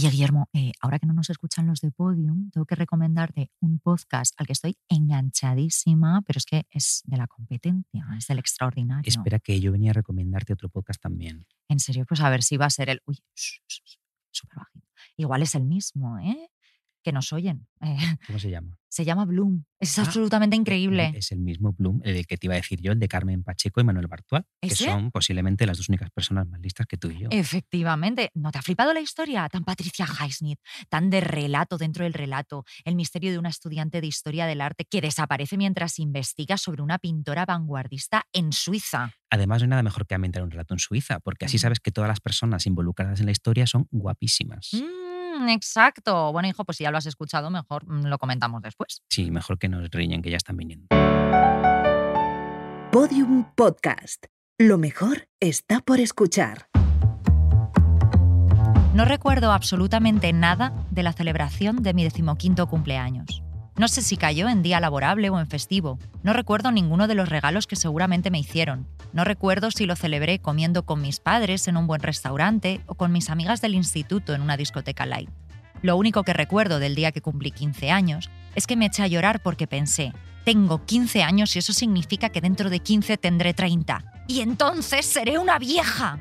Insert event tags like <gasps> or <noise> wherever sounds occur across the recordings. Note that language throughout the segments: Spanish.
Oye, Guillermo, eh, ahora que no nos escuchan los de Podium, tengo que recomendarte un podcast al que estoy enganchadísima, pero es que es de la competencia, es del extraordinario. Espera que yo venía a recomendarte otro podcast también. En serio, pues a ver si va a ser el... Uy, súper bajito. Igual es el mismo, ¿eh? Que nos oyen. Eh, <laughs> ¿Cómo se llama? Se llama Bloom. Es Ah, absolutamente increíble. Es el mismo Bloom, el que te iba a decir yo, el de Carmen Pacheco y Manuel Bartual, que son posiblemente las dos únicas personas más listas que tú y yo. Efectivamente. ¿No te ha flipado la historia? Tan Patricia Highsmith, tan de relato dentro del relato. El misterio de una estudiante de historia del arte que desaparece mientras investiga sobre una pintora vanguardista en Suiza. Además, no hay nada mejor que ambientar un relato en Suiza, porque así Mm. sabes que todas las personas involucradas en la historia son guapísimas. Mm, exacto. Bueno, hijo, pues si ya lo has escuchado, mejor mm, lo comentamos después. Sí, mejor que nos riñen, que ya están viniendo. Podium Podcast. Lo mejor está por escuchar. No recuerdo absolutamente nada de la celebración de mi decimoquinto cumpleaños. No sé si cayó en día laborable o en festivo. No recuerdo ninguno de los regalos que seguramente me hicieron. No recuerdo si lo celebré comiendo con mis padres en un buen restaurante o con mis amigas del instituto en una discoteca light. Lo único que recuerdo del día que cumplí 15 años es que me eché a llorar porque pensé, tengo 15 años y eso significa que dentro de 15 tendré 30. Y entonces seré una vieja.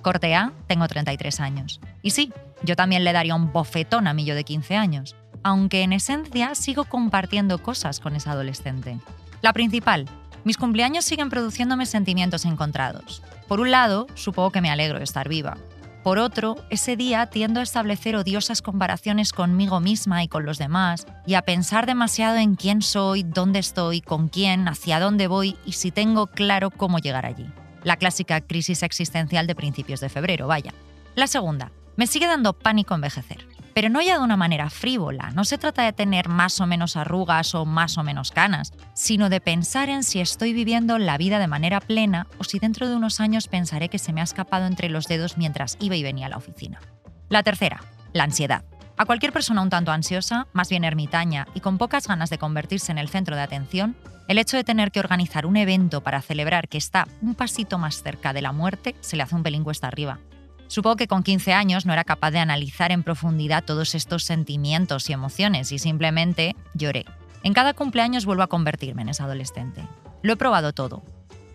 Corte A, tengo 33 años. Y sí, yo también le daría un bofetón a mi yo de 15 años, aunque en esencia sigo compartiendo cosas con esa adolescente. La principal, mis cumpleaños siguen produciéndome sentimientos encontrados. Por un lado, supongo que me alegro de estar viva. Por otro, ese día tiendo a establecer odiosas comparaciones conmigo misma y con los demás, y a pensar demasiado en quién soy, dónde estoy, con quién, hacia dónde voy y si tengo claro cómo llegar allí. La clásica crisis existencial de principios de febrero, vaya. La segunda, me sigue dando pánico envejecer. Pero no ya de una manera frívola, no se trata de tener más o menos arrugas o más o menos canas, sino de pensar en si estoy viviendo la vida de manera plena o si dentro de unos años pensaré que se me ha escapado entre los dedos mientras iba y venía a la oficina. La tercera, la ansiedad. A cualquier persona un tanto ansiosa, más bien ermitaña y con pocas ganas de convertirse en el centro de atención, el hecho de tener que organizar un evento para celebrar que está un pasito más cerca de la muerte se le hace un pelín cuesta arriba. Supongo que con 15 años no era capaz de analizar en profundidad todos estos sentimientos y emociones y simplemente lloré. En cada cumpleaños vuelvo a convertirme en esa adolescente. Lo he probado todo.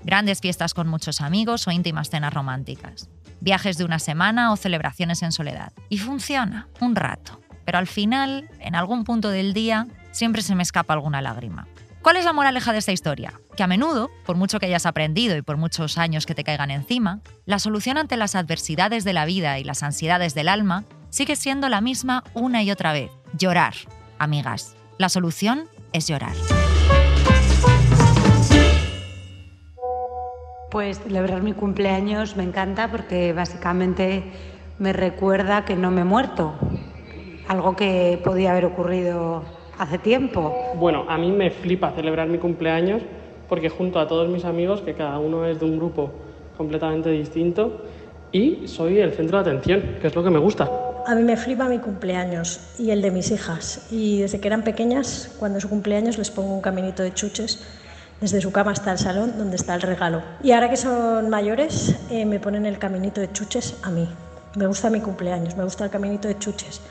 Grandes fiestas con muchos amigos o íntimas cenas románticas. Viajes de una semana o celebraciones en soledad. Y funciona, un rato. Pero al final, en algún punto del día, siempre se me escapa alguna lágrima. ¿Cuál es la moraleja de esta historia? Que a menudo, por mucho que hayas aprendido y por muchos años que te caigan encima, la solución ante las adversidades de la vida y las ansiedades del alma sigue siendo la misma una y otra vez. Llorar. Amigas, la solución es llorar. Pues celebrar mi cumpleaños me encanta porque básicamente me recuerda que no me he muerto. Algo que podía haber ocurrido hace tiempo. Bueno, a mí me flipa celebrar mi cumpleaños porque junto a todos mis amigos, que cada uno es de un grupo completamente distinto, y soy el centro de atención, que es lo que me gusta. A mí me flipa mi cumpleaños y el de mis hijas. Y desde que eran pequeñas, cuando es su cumpleaños, les pongo un caminito de chuches desde su cama hasta el salón donde está el regalo. Y ahora que son mayores, eh, me ponen el caminito de chuches a mí. Me gusta mi cumpleaños, me gusta el caminito de chuches.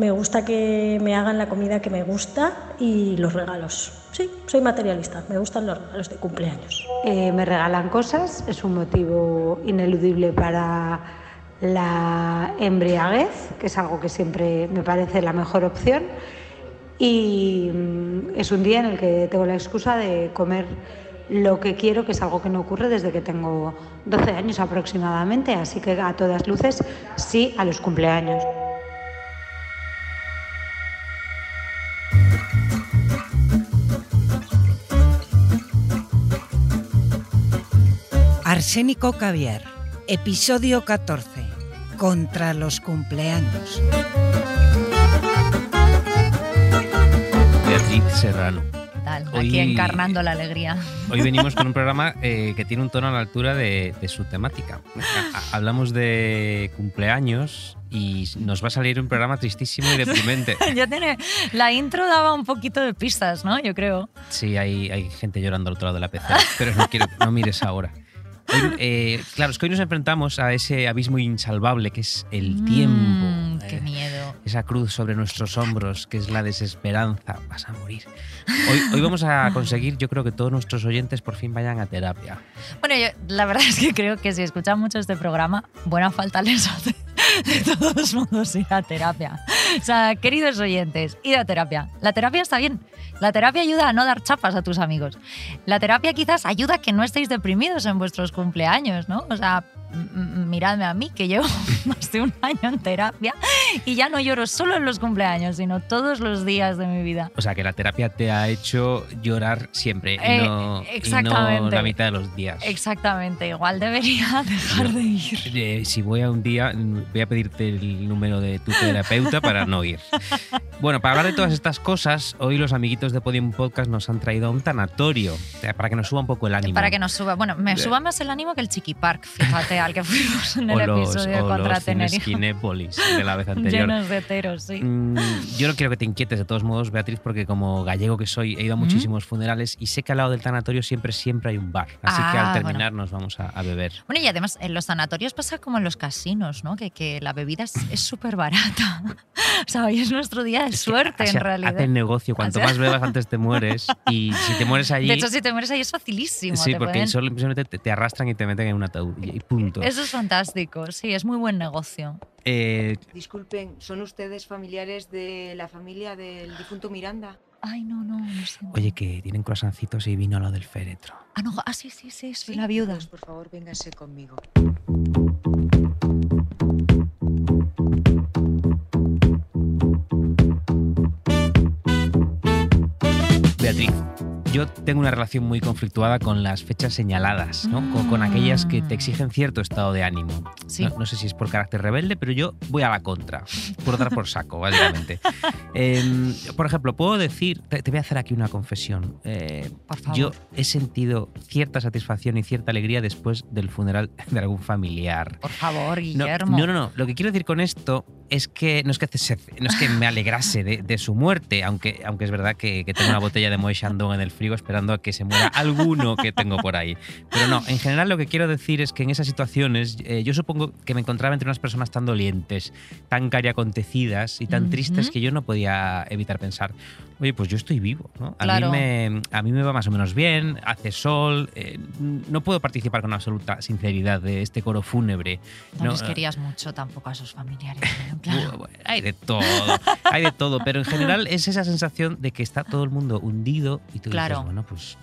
Me gusta que me hagan la comida que me gusta y los regalos. Sí, soy materialista, me gustan los regalos de cumpleaños. Eh, me regalan cosas, es un motivo ineludible para la embriaguez, que es algo que siempre me parece la mejor opción. Y mm, es un día en el que tengo la excusa de comer lo que quiero, que es algo que no ocurre desde que tengo 12 años aproximadamente, así que a todas luces sí a los cumpleaños. Arsénico Caviar, episodio 14. Contra los cumpleaños. Beatriz Serrano. ¿Qué tal? Hoy- Aquí encarnando la alegría. Hoy venimos con un <laughs> programa eh, que tiene un tono a la altura de, de su temática. Hablamos de cumpleaños y nos va a salir un programa tristísimo y deprimente. <laughs> ya tiene. La intro daba un poquito de pistas, ¿no? Yo creo. Sí, hay, hay gente llorando al otro lado de la pecera, pero no quiero, no mires ahora. Hoy, eh, claro, es que hoy nos enfrentamos a ese abismo insalvable que es el tiempo. Mm, qué Eh, miedo. esa cruz sobre nuestros hombros, que es la desesperanza, vas a morir. Hoy, hoy vamos a <laughs> conseguir, yo creo que todos nuestros oyentes por fin vayan a terapia. Bueno, yo, la verdad es que creo que si escuchan mucho este programa, buena falta les hace de todos modos ir a terapia. O sea, queridos oyentes, id a terapia. La terapia está bien. La terapia ayuda a no dar chapas a tus amigos. La terapia quizás ayuda a que no estéis deprimidos en vuestros cumpleaños, ¿no? O sea, miradme a mí, que llevo <laughs> más de un año en terapia y ya no lloro solo en los cumpleaños, sino todos los días de mi vida. O sea, que la terapia te ha hecho llorar siempre y, eh, no, exactamente. la mitad de los días. Exactamente, igual debería <laughs> dejar de ir. Eh, si voy a un día, voy a pedirte el número de tu terapeuta para no ir. Bueno, para hablar de todas estas cosas, hoy los amiguitos de Podium Podcast nos han traído a un tanatorio, para que nos suba un poco el ánimo. Para que nos suba, bueno, me suba más el ánimo que el Chiqui Park, fíjate al que fuimos en el episodio o contra los Tenerife. de la vez <laughs> anterior. Llenos de heteros, sí. Mm, yo no quiero que te inquietes de todos modos, Beatriz, porque como gallego que soy, he ido a muchísimos funerales y sé que al lado del tanatorio siempre, siempre hay un bar. Así que al Ah, terminar nos vamos a, a beber. Bueno, y además en los sanatorios pasa como en los casinos, ¿no? Que, que la bebida es súper barata. <laughs> o sea, hoy es nuestro día de suerte, Así en realidad. Hacen negocio. Cuanto O sea- más bebas, antes te mueres. Y si te mueres allí. De hecho, si te mueres ahí es facilísimo. sí, te porque pueden- solo simplemente te, te arrastran y te meten en un ataúd. Y, y punto. Eso es fantástico, sí, es muy buen negocio. Eh, Disculpen, ¿son ustedes familiares de la familia del difunto Miranda? Ay, no, no, no sé. oye, que tienen croissancitos y vino a lo del féretro. Ah, no, ah, sí, sí, sí, soy la viuda. Pues, por favor, véngase conmigo. Yo tengo una relación muy conflictuada con las fechas señaladas, ¿no? Con, con aquellas que te exigen cierto estado de ánimo. Sí. No, no sé si es por carácter rebelde, pero yo voy a la contra, por dar por saco, básicamente. <laughs> Em, por ejemplo, puedo decir, te, te voy a hacer aquí una confesión. Eh, Por favor. yo he sentido cierta satisfacción y cierta alegría después del funeral de algún familiar. Por favor, No, Guillermo. No, no, no. Lo que quiero decir con esto es que no es que, no es que me alegrase de, de su muerte, aunque, aunque es verdad que, que tengo una botella de Moët Chandon en el frigo esperando a que se muera alguno que tengo por ahí. Pero no, en general lo que quiero decir es que en esas situaciones eh, yo supongo que me encontraba entre unas personas tan dolientes, tan cariacontecidas y tan tristes que yo no podía evitar pensar, oye, pues yo estoy vivo, ¿no? A, Claro. mí, me, a mí me va más o menos bien, hace sol, eh, no puedo participar con absoluta sinceridad de este coro fúnebre. No, No, les querías mucho tampoco a sus familiares. <laughs> Claro. bueno, Hay de todo, hay de todo, pero en general es esa sensación de que está todo el mundo hundido y tú Claro. dices, bueno, pues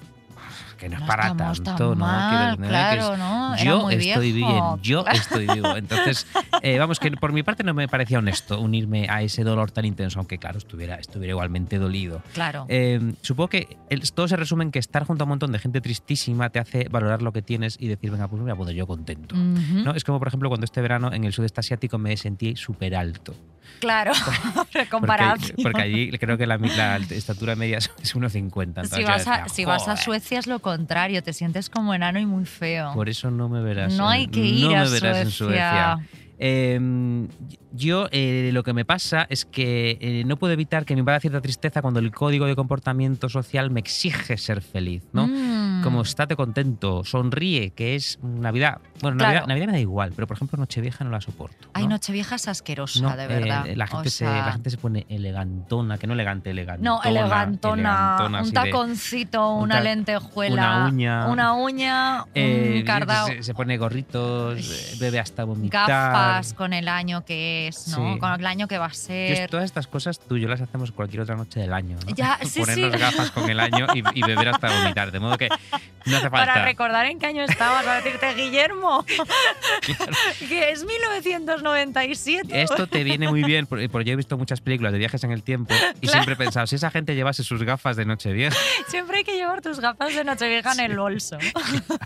que no es No para estamos tan tanto, ¿no? mal, Quiero claro, es- ¿no? Era Yo muy estoy viejo, bien, yo claro. estoy vivo. Entonces, eh, vamos, que por mi parte no me parecía honesto unirme a ese dolor tan intenso, aunque claro, estuviera, estuviera igualmente dolido. Claro. Eh, supongo que el- todo se resume en que estar junto a un montón de gente tristísima te hace valorar lo que tienes y decir, venga, pues me voy a poner yo contento. Ujú. ¿no? Es como, por ejemplo, cuando este verano en el sudeste asiático me sentí súper alto. Claro, <laughs> Porque, comparación. porque allí creo que la, la estatura media <laughs> es 1,50. entonces si vas, a, si vas a. Suecia es lo contrario, te sientes como enano y muy feo. Por eso no me verás. no en- hay que ir no a me verás en Suecia. Eh, yo eh, lo que me pasa es que eh, no puedo evitar que me invada cierta tristeza cuando el código de comportamiento social me exige ser feliz, ¿no? Mm. Como estate contento, sonríe, que es Navidad. Bueno, Claro. Navidad, Navidad me da igual, pero por ejemplo Nochevieja no la soporto. Ay, ¿no? Nochevieja es asquerosa, No, de eh, verdad. la, gente O se, sea, la gente se pone elegantona, que no elegante, elegantona. No, elegantona, elegantona, un de- taconcito, un una ta- lentejuela, una uña. una uña, eh, un cardao, se, se pone gorritos, bebe hasta vomitar. gafas con el año que es, ¿no? Sí. Con el año que va a ser. todas estas cosas tú y yo las hacemos cualquier otra noche del año. ¿no? Ya, <laughs> sí, Ponernos sí. gafas con el año y, y beber hasta vomitar. De modo que no hace falta. Para recordar en qué año estabas, a decirte, Guillermo, <laughs> que es 1997. Esto te viene muy bien, porque porque yo he visto muchas películas de viajes en el tiempo y siempre he pensado, si esa gente llevase sus gafas de Nochevieja, Siempre hay que llevar tus gafas de Nochevieja en el bolso.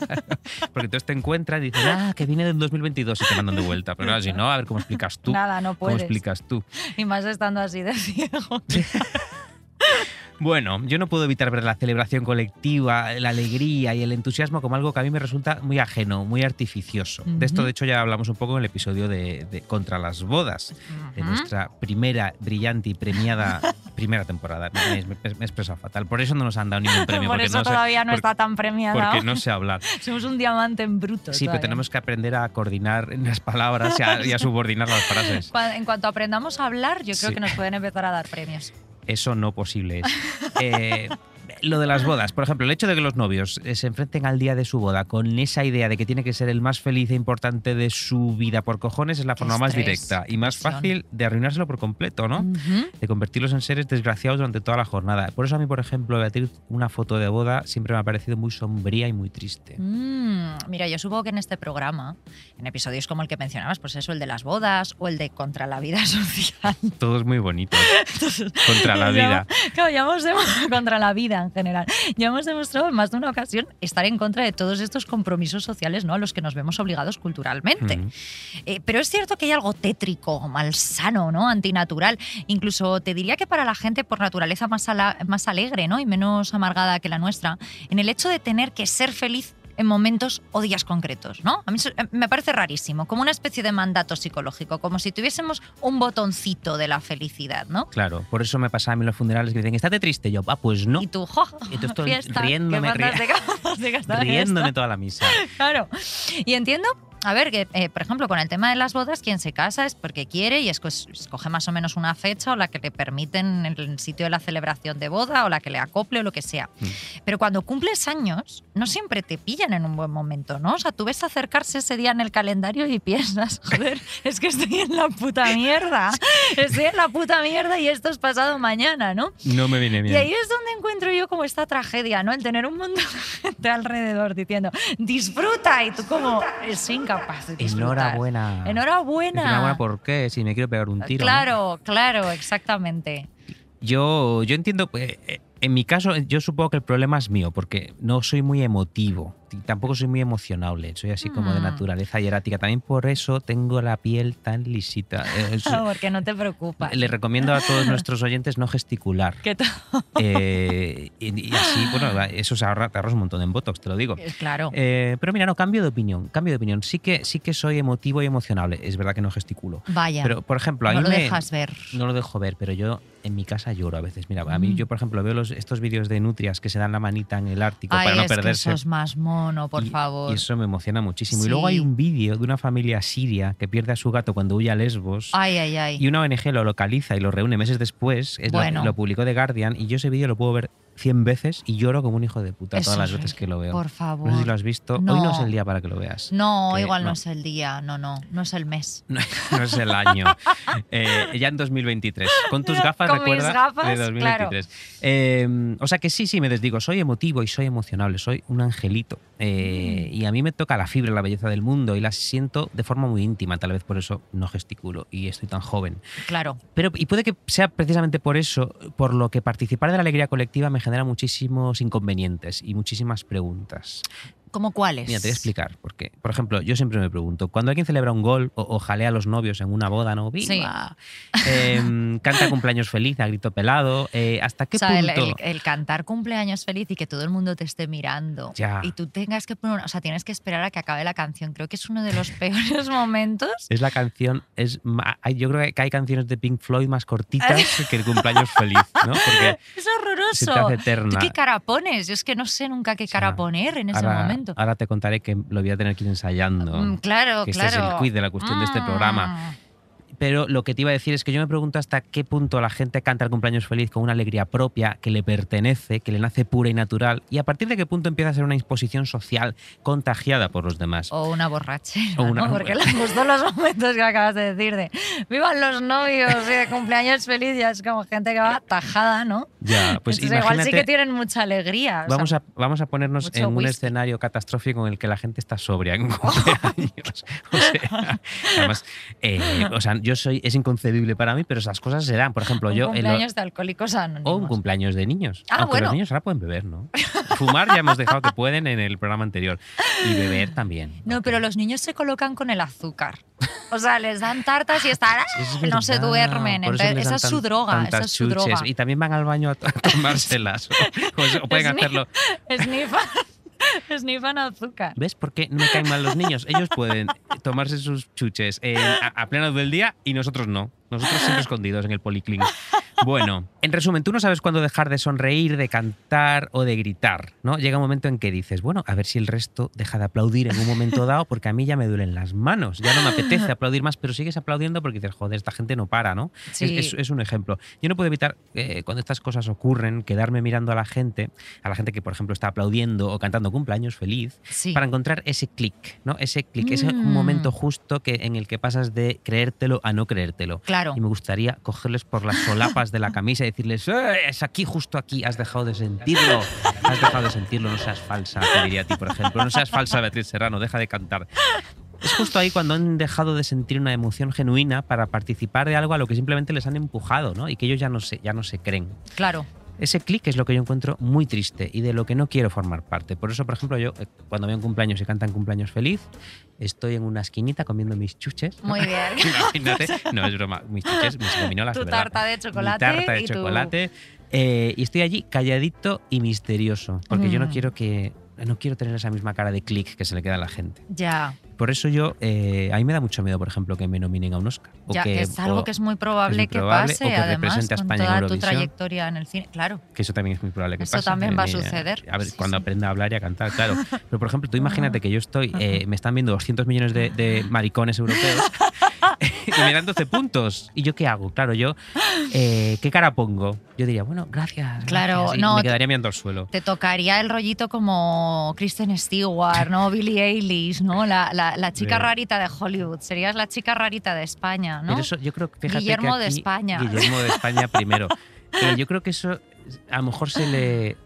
<laughs> porque entonces te encuentran y dicen, ah, que viene del 2022 y te mandan de vuelta. Pero claro, si no, a ver cómo explicas tú. Nada, no ¿Cómo puedes. explicas tú? Y más estando así de ciego. <laughs> Bueno, yo no puedo evitar ver la celebración colectiva, la alegría y el entusiasmo como algo que a mí me resulta muy ajeno, muy artificioso. De esto, de hecho, ya hablamos un poco en el episodio de, de Contra las bodas, de nuestra primera brillante y premiada <laughs> primera temporada. Me, me- me he expresado fatal. Por eso no nos han dado ningún premio. Por eso no sé- todavía no está tan premiada. Porque no sé hablar. <laughs> Somos un diamante en bruto. Sí, pero tenemos que aprender a coordinar las palabras y a, y a <laughs> subordinar las frases. En cuanto aprendamos a hablar, yo creo Sí. que nos pueden empezar a dar premios. Eso no posible es. <laughs> Eh, lo de las bodas, por ejemplo, el hecho de que los novios eh, se enfrenten al día de su boda con esa idea de que tiene que ser el más feliz e importante de su vida por cojones es la forma más directa y más fácil de arruinárselo por completo, ¿no? De convertirlos en seres desgraciados durante toda la jornada. Por eso a mí, por ejemplo, Beatriz, una foto de boda siempre me ha parecido muy sombría y muy triste. Mm, mira, yo supongo que en este programa, en episodios como el que mencionabas, pues eso, el de las bodas o el de contra la vida <laughs> social. Todo es muy bonito. Contra la vida. Claro, ya hemos demo- contra la vida en general. Ya hemos demostrado en más de una ocasión estar en contra de todos estos compromisos sociales ¿no? a los que nos vemos obligados culturalmente. Mm. Eh, pero es cierto que hay algo tétrico, malsano, ¿no? antinatural. Incluso te diría que para la gente por naturaleza más, ala- más alegre ¿no? y menos amargada que la nuestra, en el hecho de tener que ser feliz en momentos o días concretos, ¿no? A mí eh, me parece rarísimo, como una especie de mandato psicológico, como si tuviésemos un botoncito de la felicidad, ¿no? Claro, por eso me pasa a mí los funerales que dicen, ¿estate triste? Y yo, ah, pues no. Y tú, ¡jo! Y tú estoy fiesta, riéndome, ri- <laughs> Riéndome fiesta. toda la misa. <laughs> Claro. Y entiendo, a ver, que eh, por ejemplo, con el tema de las bodas, quien se casa es porque quiere y esco- escoge más o menos una fecha o la que le permiten en el sitio de la celebración de boda o la que le acople o lo que sea. Mm. Pero cuando cumples años, no siempre te pillan en un buen momento, ¿no? O sea, tú ves acercarse ese día en el calendario y piensas, <laughs> joder, es que estoy en la puta mierda. Estoy en la puta mierda y esto es pasado mañana, ¿no? No me viene bien. Y ahí es donde encuentro yo como esta tragedia, ¿no? El tener un montón de gente alrededor diciendo, disfruta, y tú como, soy de. Enhorabuena. Enhorabuena. Enhorabuena, ¿por qué? Si me quiero pegar un tiro. ¿no? Claro, claro, exactamente. Yo, yo entiendo, eh, eh, en mi caso, yo supongo que el problema es mío, porque no soy muy emotivo, tampoco soy muy emocionable, soy así como de Mm. naturaleza hierática. También por eso tengo la piel tan lisita. <laughs> Eh, es- Porque no te preocupas. le recomiendo a todos nuestros oyentes no gesticular. <laughs> Que to- Eh, y, y así, bueno, eso se ahorra, te ahorras un montón en Botox, te lo digo. Claro. Eh, pero mira, no, cambio de opinión, cambio de opinión. Sí que, sí que soy emotivo y emocionable. Es verdad que no gesticulo. Vaya. Pero, por ejemplo, a no mí lo me- dejas ver. no lo dejo ver, pero yo en mi casa lloro a veces. Mira, a mí Mm. yo, por ejemplo, veo los, estos vídeos de nutrias que se dan la manita en el Ártico Ay, para no es que perderse. sos más mono, por y, favor. y eso me emociona muchísimo. Y luego hay un vídeo de una familia siria que pierde a su gato cuando huye a Lesbos. Ay, ay, ay. Y una ONG lo localiza y lo reúne meses después. Es lo- Bueno. lo, publicó The Guardian y yo ese vídeo lo puedo ver 100 veces y lloro como un hijo de puta Eso todas las es veces que lo veo. Por favor. No sé si lo has visto. Hoy no es el día para que lo veas. No, Que igual no. no. es el día, no, no, no es el mes. <laughs> No, no es el año. <laughs> Eh, ya en 2023. Con tus <laughs> gafas, Con mis recuerda, gafas, de 2023. Eh, o sea que sí, sí, me desdigo. Soy emotivo y soy emocionable. Soy un angelito. Eh, Mm. Y a mí me toca la fibra, la belleza del mundo y la siento de forma muy íntima. Tal vez por eso no gesticulo y estoy tan joven. Claro. Pero, y puede que sea precisamente por eso, por lo que participar de la alegría colectiva me genera muchísimos inconvenientes y muchísimas preguntas. ¿Cómo cuáles? Mira, te voy a explicar. Porque, por ejemplo, yo siempre me pregunto, cuando alguien celebra un gol o, o jalea a los novios en una boda, ¿no? ¡Viva! Em, canta cumpleaños feliz a grito pelado. eh, ¿Hasta qué o sea, el, punto? el- el cantar cumpleaños feliz y que todo el mundo te esté mirando. Ya. Y tú tengas que poner, o sea, tienes que esperar a que acabe la canción. Creo que es uno de los <laughs> peores momentos. Es la canción, es yo creo que hay canciones de Pink Floyd más cortitas <laughs> que el cumpleaños feliz, ¿no? Porque <laughs> Es se te horroroso. hace eterna. ¿Tú qué cara pones? Yo es que no sé nunca qué cara sea, poner en ese ahora, momento. Ahora te contaré que lo voy a tener que ir ensayando. Mm, claro, que claro. este es el quid de la cuestión de este Mm. programa. Pero lo que te iba a decir es que yo me pregunto hasta qué punto la gente canta el cumpleaños feliz con una alegría propia que le pertenece, que le nace pura y natural, y a partir de qué punto empieza a ser una imposición social contagiada por los demás. O una borrachera, O una- ¿no? Porque le gustó los momentos que acabas de decir de ¡Vivan los novios! y de cumpleaños feliz, ya es como gente que va tajada, ¿no? Ya, pues Entonces, igual sí que tienen mucha alegría. o sea, Vamos a, vamos a ponernos en un whisky. escenario catastrófico en el que la gente está sobria en cumpleaños. <laughs> O sea, además, eh, o sea, yo soy, es inconcebible para mí, pero esas cosas se dan. Por ejemplo, un yo. lo- cumpleaños de alcohólicos anónimos. o un cumpleaños de niños. Ah, Aunque bueno. los niños ahora pueden beber, ¿no? <laughs> Fumar ya hemos dejado que pueden en el programa anterior. Y beber también. No, pero los niños se colocan con el azúcar. O sea, les dan tartas y están, <laughs> ¡ah! Es no se duermen. Entonces, esa es su droga. Esa es su chuches. droga. Y también van al baño a, to- <laughs> a tomárselas. o, o- pueden hacerlo. Snifan, <laughs> snifan azúcar. ¿Ves por qué no me caen mal los niños? Ellos pueden tomarse sus chuches en- a, a plena luz del día y nosotros no. Nosotros siempre <laughs> escondidos en el policlín. Bueno, en resumen, tú no sabes cuándo dejar de sonreír, de cantar o de gritar, ¿no? Llega un momento en que dices, bueno, a ver si el resto deja de aplaudir en un momento dado porque a mí ya me duelen las manos, ya no me apetece aplaudir más, pero sigues aplaudiendo porque dices, joder, esta gente no para, ¿no? Sí. Es, es- es un ejemplo. Yo no puedo evitar, eh, cuando estas cosas ocurren, quedarme mirando a la gente, a la gente que, por ejemplo, está aplaudiendo o cantando cumpleaños feliz, Sí. para encontrar ese clic, ¿no? Ese clic, ese Mm. momento justo que, en el que pasas de creértelo a no creértelo. Claro. Y me gustaría cogerles por las solapas de la camisa y decirles, "Eh, es aquí, justo aquí, has dejado de sentirlo. Has dejado de sentirlo, no seas falsa, te diría a ti, por ejemplo. No seas falsa, Beatriz Serrano, deja de cantar. Es justo ahí cuando han dejado de sentir una emoción genuina para participar de algo a lo que simplemente les han empujado, ¿no? Y que ellos ya no se, ya no se creen. Claro. Ese clic es lo que yo encuentro muy triste y de lo que no quiero formar parte. Por eso, por ejemplo, yo eh, cuando veo un cumpleaños y cantan cumpleaños feliz, estoy en una esquinita comiendo mis chuches. Muy bien. <laughs> <laughs> Imagínate, no es broma, mis chuches, mis gominolas, Tu tarta de Mi chocolate. tarta de y tu- chocolate. eh, y estoy allí calladito y misterioso, porque yo no Mm. quiero que no quiero tener esa misma cara de clic que se le queda a la gente. Ya, Por eso yo, eh, a mí me da mucho miedo, por ejemplo, que me nominen a un Oscar. O ya, que, que es algo o- que es muy probable muy que probable, pase, o que además, represente a con España toda tu trayectoria en el cine. Claro. que eso también es muy probable que Eso pase. también va a Eh, suceder. A ver, Sí, cuando sí. aprenda a hablar y a cantar, claro. <laughs> Pero, por ejemplo, tú imagínate que yo estoy, eh, me están viendo 200 millones de, de maricones europeos <laughs> <laughs> y me dan 12 puntos. ¿Y yo qué hago? Claro, yo, eh, ¿qué cara pongo? Yo diría, bueno, gracias. Claro, gracias, no, Me quedaría mirando al suelo. Te tocaría el rollito como Kristen Stewart, ¿no? <laughs> Billie Eilish, ¿no? La, la- la chica rarita de Hollywood. Serías la chica rarita de España, ¿no? Pero eso, yo creo que fíjate Guillermo que de aquí- España. Guillermo de España primero. <laughs> Eh, yo creo que eso a lo mejor se le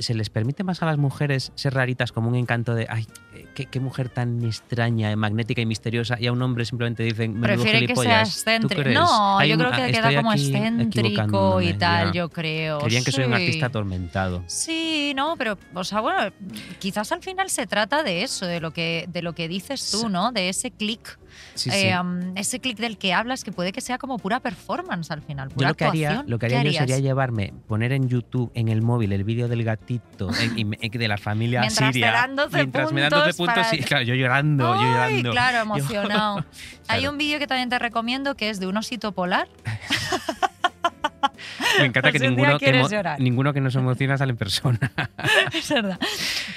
se les permite más a las mujeres ser raritas como un encanto de ay qué, qué mujer tan extraña, magnética y misteriosa y a un hombre simplemente dicen menudo Prefiere que sea gilipollas". ¿Tú excéntrico. No, yo un- creo que queda como excéntrico y tal, ya. yo creo. Querían que soy un Sí. artista atormentado. Sí, no, pero, o sea, bueno, quizás al final se trata de eso, de lo que, de lo que dices tú, Sí. ¿no? De ese clic, Sí, eh, sí. ese clic del que hablas, que puede que sea como pura performance al final, Yo lo que haría, lo que ¿Qué haría yo sería llevarme, poner en YouTube, en el móvil, el vídeo del gatito en- me- de la familia Mientras siria. dan 12 mientras me dan 12 puntos puntos, para- sí, claro, yo llorando, yo Ay, llorando. claro, <laughs> Yo- emocionado. <laughs> Hay Claro. un vídeo que también te recomiendo que es de un osito polar. <laughs> Me encanta Por que ninguno que, llorar. ninguno que nos emociona sale en persona. es verdad.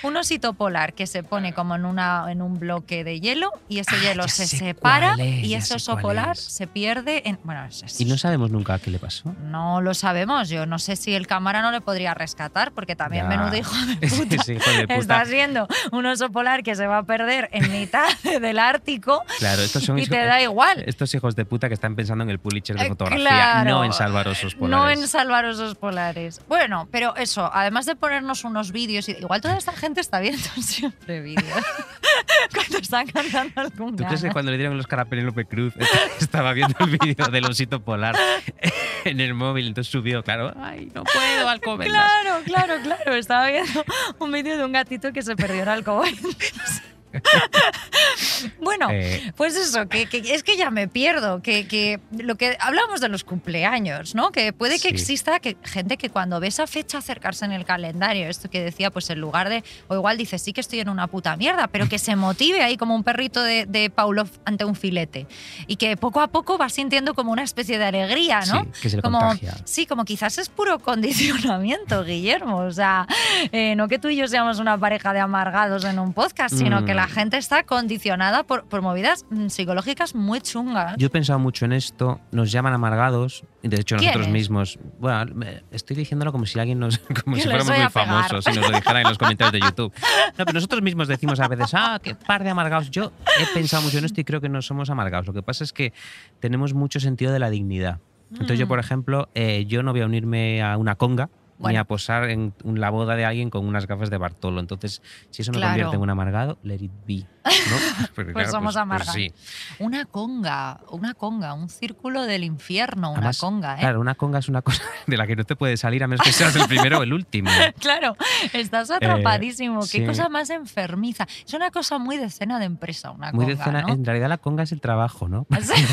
Un osito polar que se pone como en, una, en un bloque de hielo y ese Ah, hielo se separa es, y ese oso polar es. se pierde en. Bueno, es- Y no sabemos nunca qué le pasó. no lo sabemos. Yo no sé si el cámara no le podría rescatar, porque también Ya. menudo hijo de <laughs> puta. Ese hijo de puta. Estás viendo un oso polar que se va a perder en mitad <laughs> del Ártico Claro, estos son y hijos- te da igual. Estos hijos de puta que están pensando en el Pulitzer de Eh, fotografía, claro. no en salvar osos No polares. en salvar osos polares. Bueno, pero eso, además de ponernos unos vídeos, y- igual toda esta gente está viendo <laughs> siempre vídeos <laughs> cuando están cantando el ¿Tú crees que cuando le dieron los Oscar a Penélope Cruz <laughs> estaba viendo el vídeo del osito polar en el móvil? Entonces subió, claro, ay, no puedo, Alcobendas. Claro, claro, claro. Estaba viendo un vídeo de un gatito que se perdió en Alcobendas. <laughs> bueno, Eh, pues eso, que, que es que ya me pierdo, que, que lo que hablamos de los cumpleaños, ¿no? Que puede que Sí. exista que, gente que cuando ve esa fecha acercarse en el calendario, esto que decía, pues en lugar de, o igual dice, sí que estoy en una puta mierda, pero que se motive ahí como un perrito de, de Pavlov ante un filete y que poco a poco va sintiendo como una especie de alegría, ¿no? Sí, que se le como, contagia. Sí, como quizás es puro condicionamiento, <laughs> Guillermo. O sea, eh, no que tú y yo seamos una pareja de amargados en un podcast, sino Mm. que la gente está condicionada por, por movidas mm, psicológicas muy chungas. Yo he pensado mucho en esto, nos llaman amargados, y de hecho nosotros mismos, bueno, estoy diciéndolo como si alguien nos, <laughs> como si fuéramos muy famosos, si nos lo dijeran en los comentarios de YouTube. No, pero nosotros mismos decimos a veces, ah, qué par de amargados. Yo he pensado mucho en esto y creo que no somos amargados. Lo que pasa es que tenemos mucho sentido de la dignidad. Entonces yo, por Mm. ejemplo, eh, yo no voy a unirme a una conga. Ni a posar en la boda de alguien con unas gafas de Bartolo. Entonces, si eso me Claro. convierte en un amargado, let it be. ¿no? <laughs> Pues somos pues amargados. sí. Una conga, una conga, un círculo del infierno, una Además, conga, ¿eh? Claro, una conga es una cosa <laughs> de la que no te puedes salir a menos que seas el primero o el último. <laughs> Claro, estás atrapadísimo. Qué Eh, sí. cosa más enfermiza. Es una cosa muy de cena de empresa, una Muy de conga, cena- ¿no? En realidad la conga es el trabajo, ¿no? Sí.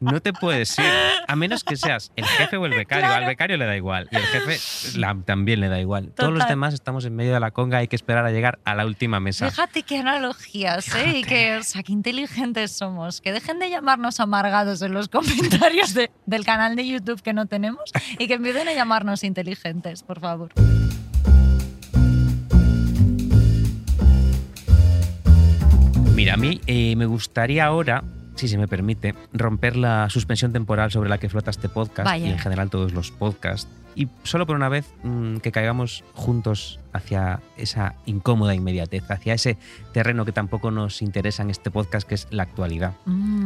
No te puedes ir. A menos que seas el jefe o el becario. Claro. Al becario le da igual. Y el jefe la- también le da igual. Todos los demás estamos en medio de la conga. Hay que esperar a llegar a la última mesa. Fíjate qué analogías, ¿eh? Y que, o sea, qué inteligentes somos. Que dejen de llamarnos amargados en los <laughs> comentarios de- del canal de YouTube que no tenemos y que empiecen a llamarnos inteligentes, por favor. Mira, a mí eh, me gustaría ahora, si se me permite, romper la suspensión temporal sobre la que flota este podcast Vaya. y en general todos los podcasts. Y solo por una vez mm, que caigamos juntos hacia esa incómoda inmediatez, hacia ese terreno que tampoco nos interesa en este podcast, que es la actualidad,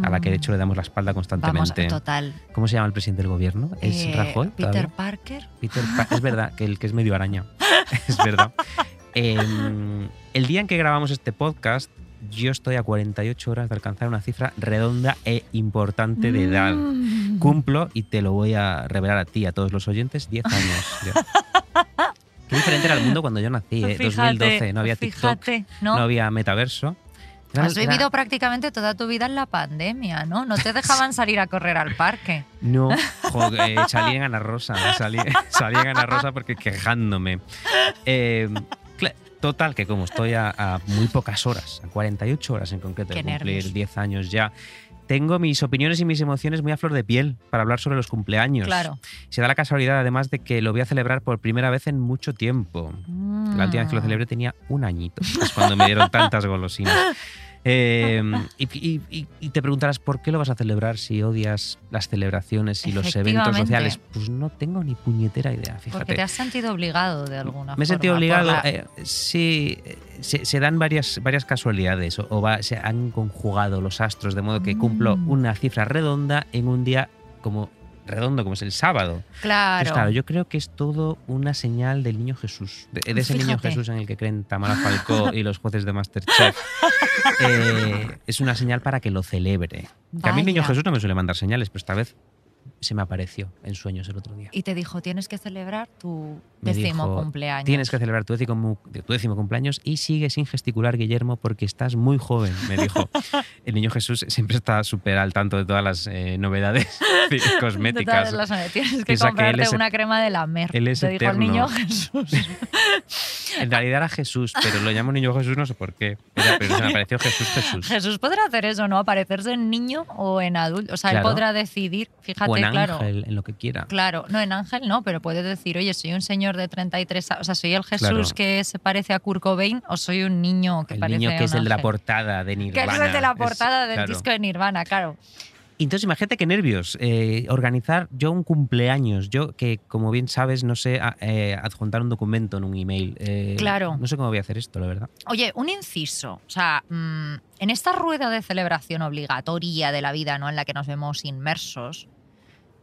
a la que de hecho le damos la espalda Vamos, constantemente. total. ¿Cómo se llama el presidente del gobierno? ¿Es Eh, Rajoy? Peter todavía? Parker. Peter Pa- es verdad, que el que es medio araña. <laughs> es verdad. <laughs> Em, el día en que grabamos este podcast, yo estoy a 48 horas de alcanzar una cifra redonda e importante de edad. Mm. Cumplo, y te lo voy a revelar a ti, a todos los oyentes, 10 <laughs> años. Qué diferente era el mundo cuando yo nací, ¿eh? Fíjate, 2012, no había TikTok, Fíjate, ¿no? no había metaverso. Era- Has era- vivido prácticamente toda tu vida en la pandemia, ¿no? No te dejaban salir a correr al parque. No, <laughs> joder, eh, salí en Ana Rosa, salí, <laughs> salí en Ana Rosa porque quejándome. Eh, total, que como estoy a, a muy pocas horas, a 48 horas en concreto, de Qué cumplir nervios. 10 años ya, tengo mis opiniones y mis emociones muy a flor de piel para hablar sobre los cumpleaños. Claro. Se da la casualidad además de que lo voy a celebrar por primera vez en mucho tiempo. La última vez que lo Mm. celebré tenía un añito, es cuando me dieron tantas golosinas. <laughs> Eh, <laughs> y, y- y- y te preguntarás, ¿por qué lo vas a celebrar si odias las celebraciones y los eventos sociales? Pues no tengo ni puñetera idea, Porque fíjate. te has sentido obligado de alguna forma. Me he sentido obligado. la- eh, sí, eh, se, se dan varias, varias casualidades o, o va- se han conjugado los astros de modo que cumplo Mm. una cifra redonda en un día como redondo, como es el sábado. Claro. Pues claro, yo creo que es todo una señal del niño Jesús, de, de ese niño. Jesús en el que creen Tamara Falcó y los jueces de Masterchef. <laughs> Eh, es una señal para que lo celebre. Que a mí el niño. Jesús no me suele mandar señales, pero esta vez se me apareció en sueños el otro día. Y te dijo, tienes que celebrar tu Me décimo dijo, cumpleaños. Tienes que celebrar tu décimo, tu décimo cumpleaños y sigue sin gesticular, Guillermo, porque estás muy joven, me dijo. <laughs> El niño Jesús siempre está súper al tanto de todas las eh, novedades <laughs> De cosméticas. todas las- tienes que Piensa que comprarte es- una crema de la mer. él es te dijo el eterno. niño Jesús. <laughs> En realidad era Jesús, pero lo llamo niño Jesús no sé por qué. Pero, pero se me apareció Jesús Jesús. Jesús podrá hacer eso, ¿no? Aparecerse en niño o en adulto. O sea, Claro. él podrá decidir, fíjate, claro. ángel, en lo que quiera. Claro, no, en Ángel no, pero puede decir, oye, soy un señor de 33 años, o sea, soy el Jesús Claro. que se parece a Kurt Cobain o soy un niño que El parece niño que es el de la portada de Que Nirvana. es el de la Es- portada del claro. disco de Nirvana, claro. Entonces, imagínate qué nervios. eh, organizar yo un cumpleaños. Yo, que como bien sabes, no sé a- eh, adjuntar un documento en un email. eh, Claro. No sé cómo voy a hacer esto, la verdad. Oye, un inciso. O sea, mm, en esta rueda de celebración obligatoria de la vida, ¿no? En la que nos vemos inmersos.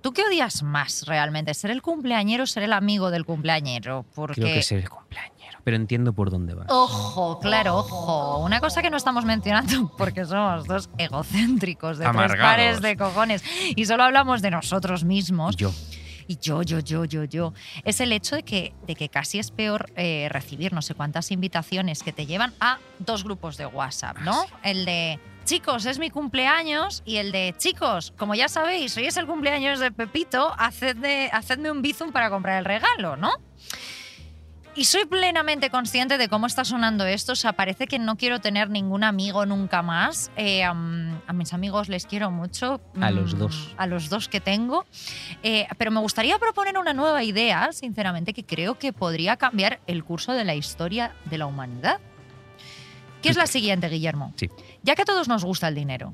¿Tú qué odias más realmente? ¿Ser el cumpleañero o ser el amigo del cumpleañero? Porque. Creo que es el cumpleañero. Pero entiendo por dónde va. Ojo, claro, ojo. Una cosa que no estamos mencionando <laughs> porque somos dos egocéntricos de tres Amargados. pares de cojones y solo hablamos de nosotros mismos. Yo. Y yo, yo, yo, yo, yo. Es el hecho de que, de que casi es peor eh, recibir no sé cuántas invitaciones que te llevan a dos grupos de WhatsApp, ¿no? Ah, El de chicos, es mi cumpleaños y el de chicos, como ya sabéis, hoy es el cumpleaños de Pepito, hacedme, hacedme un bizum para comprar el regalo, ¿no? Y soy plenamente consciente de cómo está sonando esto. O sea, parece que no quiero tener ningún amigo nunca más. Eh, a mis amigos les quiero mucho. A los mm, dos. A los dos que tengo. Eh, pero me gustaría proponer una nueva idea, sinceramente, que creo que podría cambiar el curso de la historia de la humanidad. Que es la siguiente, Guillermo. Sí. Ya que a todos nos gusta el dinero,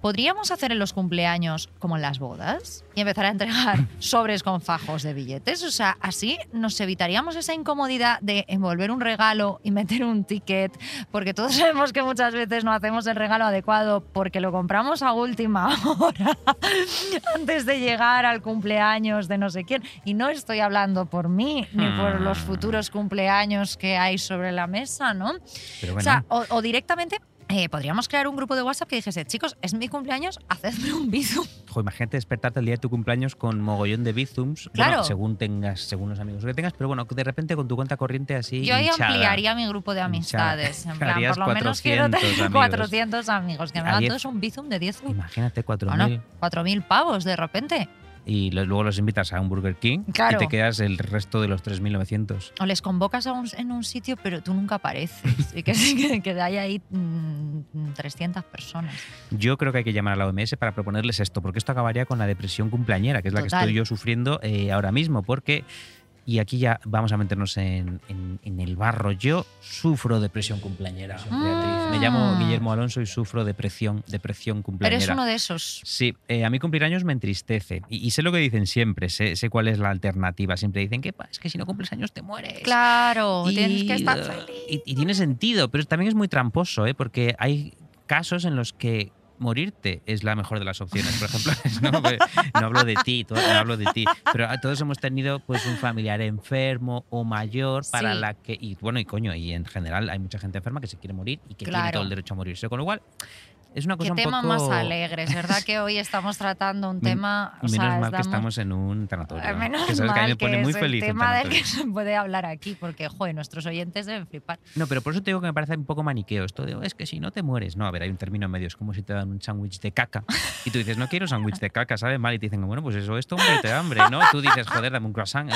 ¿podríamos hacer en los cumpleaños como en las bodas y empezar a entregar <laughs> sobres con fajos de billetes? O sea, así nos evitaríamos esa incomodidad de envolver un regalo y meter un ticket, porque todos <laughs> sabemos que muchas veces no hacemos el regalo adecuado porque lo compramos a última <laughs> hora antes de llegar al cumpleaños de no sé quién. Y no estoy hablando por mí ni por los Hmm. futuros cumpleaños que hay sobre la mesa, ¿no? Pero O bueno. sea, o, o directamente eh, podríamos crear un grupo de WhatsApp que dijese, chicos, es mi cumpleaños, hacedme un bizum. <laughs> Jo, imagínate despertarte el día de tu cumpleaños con mogollón de bizums. Claro. Bueno, según tengas, según los amigos que tengas, pero bueno, de repente con tu cuenta corriente así. Yo ahí hinchada. ampliaría mi grupo de Hinchada. amistades. En plan, Harías por lo menos quiero 400 tener amigos. 400 amigos. Que me diez- todos un bizum de 10 euros. Imagínate 4.000 Bueno, 4.000 pavos de repente. Y luego los invitas a un Burger King Claro. y te quedas el resto de los 3.900. O les convocas a un- en un sitio, pero tú nunca apareces. <laughs> y que, que, que hay ahí mm, 300 personas. Yo creo que hay que llamar a la OMS para proponerles esto, porque esto acabaría con la depresión cumpleañera, que es la que estoy yo sufriendo eh, ahora mismo, porque, y aquí ya vamos a meternos en, en- en el barro, yo sufro depresión cumpleañera. Beatriz. Me llamo Ah. Guillermo Alonso y sufro depresión, depresión cumpleañera. Eres uno de esos. Sí, eh, a mí cumplir años me entristece. Y, y sé lo que dicen siempre, sé, sé cuál es la alternativa. Siempre dicen que "Pa, es que si no cumples años te mueres. Claro, tienes que estar feliz. y- y tiene sentido, pero también es muy tramposo, ¿eh? porque hay casos en los que morirte es la mejor de las opciones. Por ejemplo, <laughs> no, no hablo de ti, no hablo de ti, pero todos hemos tenido pues un familiar enfermo o mayor para Sí. la que y bueno y coño y en general hay mucha gente enferma que se quiere morir y que tiene todo el derecho a morirse, con lo cual es una cosa Qué un tema poco más alegre. Es verdad que hoy estamos tratando un <laughs> tema. o y menos sea, mal que estamos- en un tanatorio. Eh, Menos que sabes que a mí mal me pone muy feliz el un tema del que se puede hablar aquí, porque, joder, nuestros oyentes deben flipar. No, pero por eso te digo que me parece un poco maniqueo esto de, "Oh, es que si no te mueres. No, a ver, hay un término medio, es como si te dan un sándwich de caca y tú dices, no quiero sándwich de caca, sabe mal, y te dicen, bueno, pues eso, esto morirte de hambre, ¿no? Tú dices, joder, dame un croissant, eh,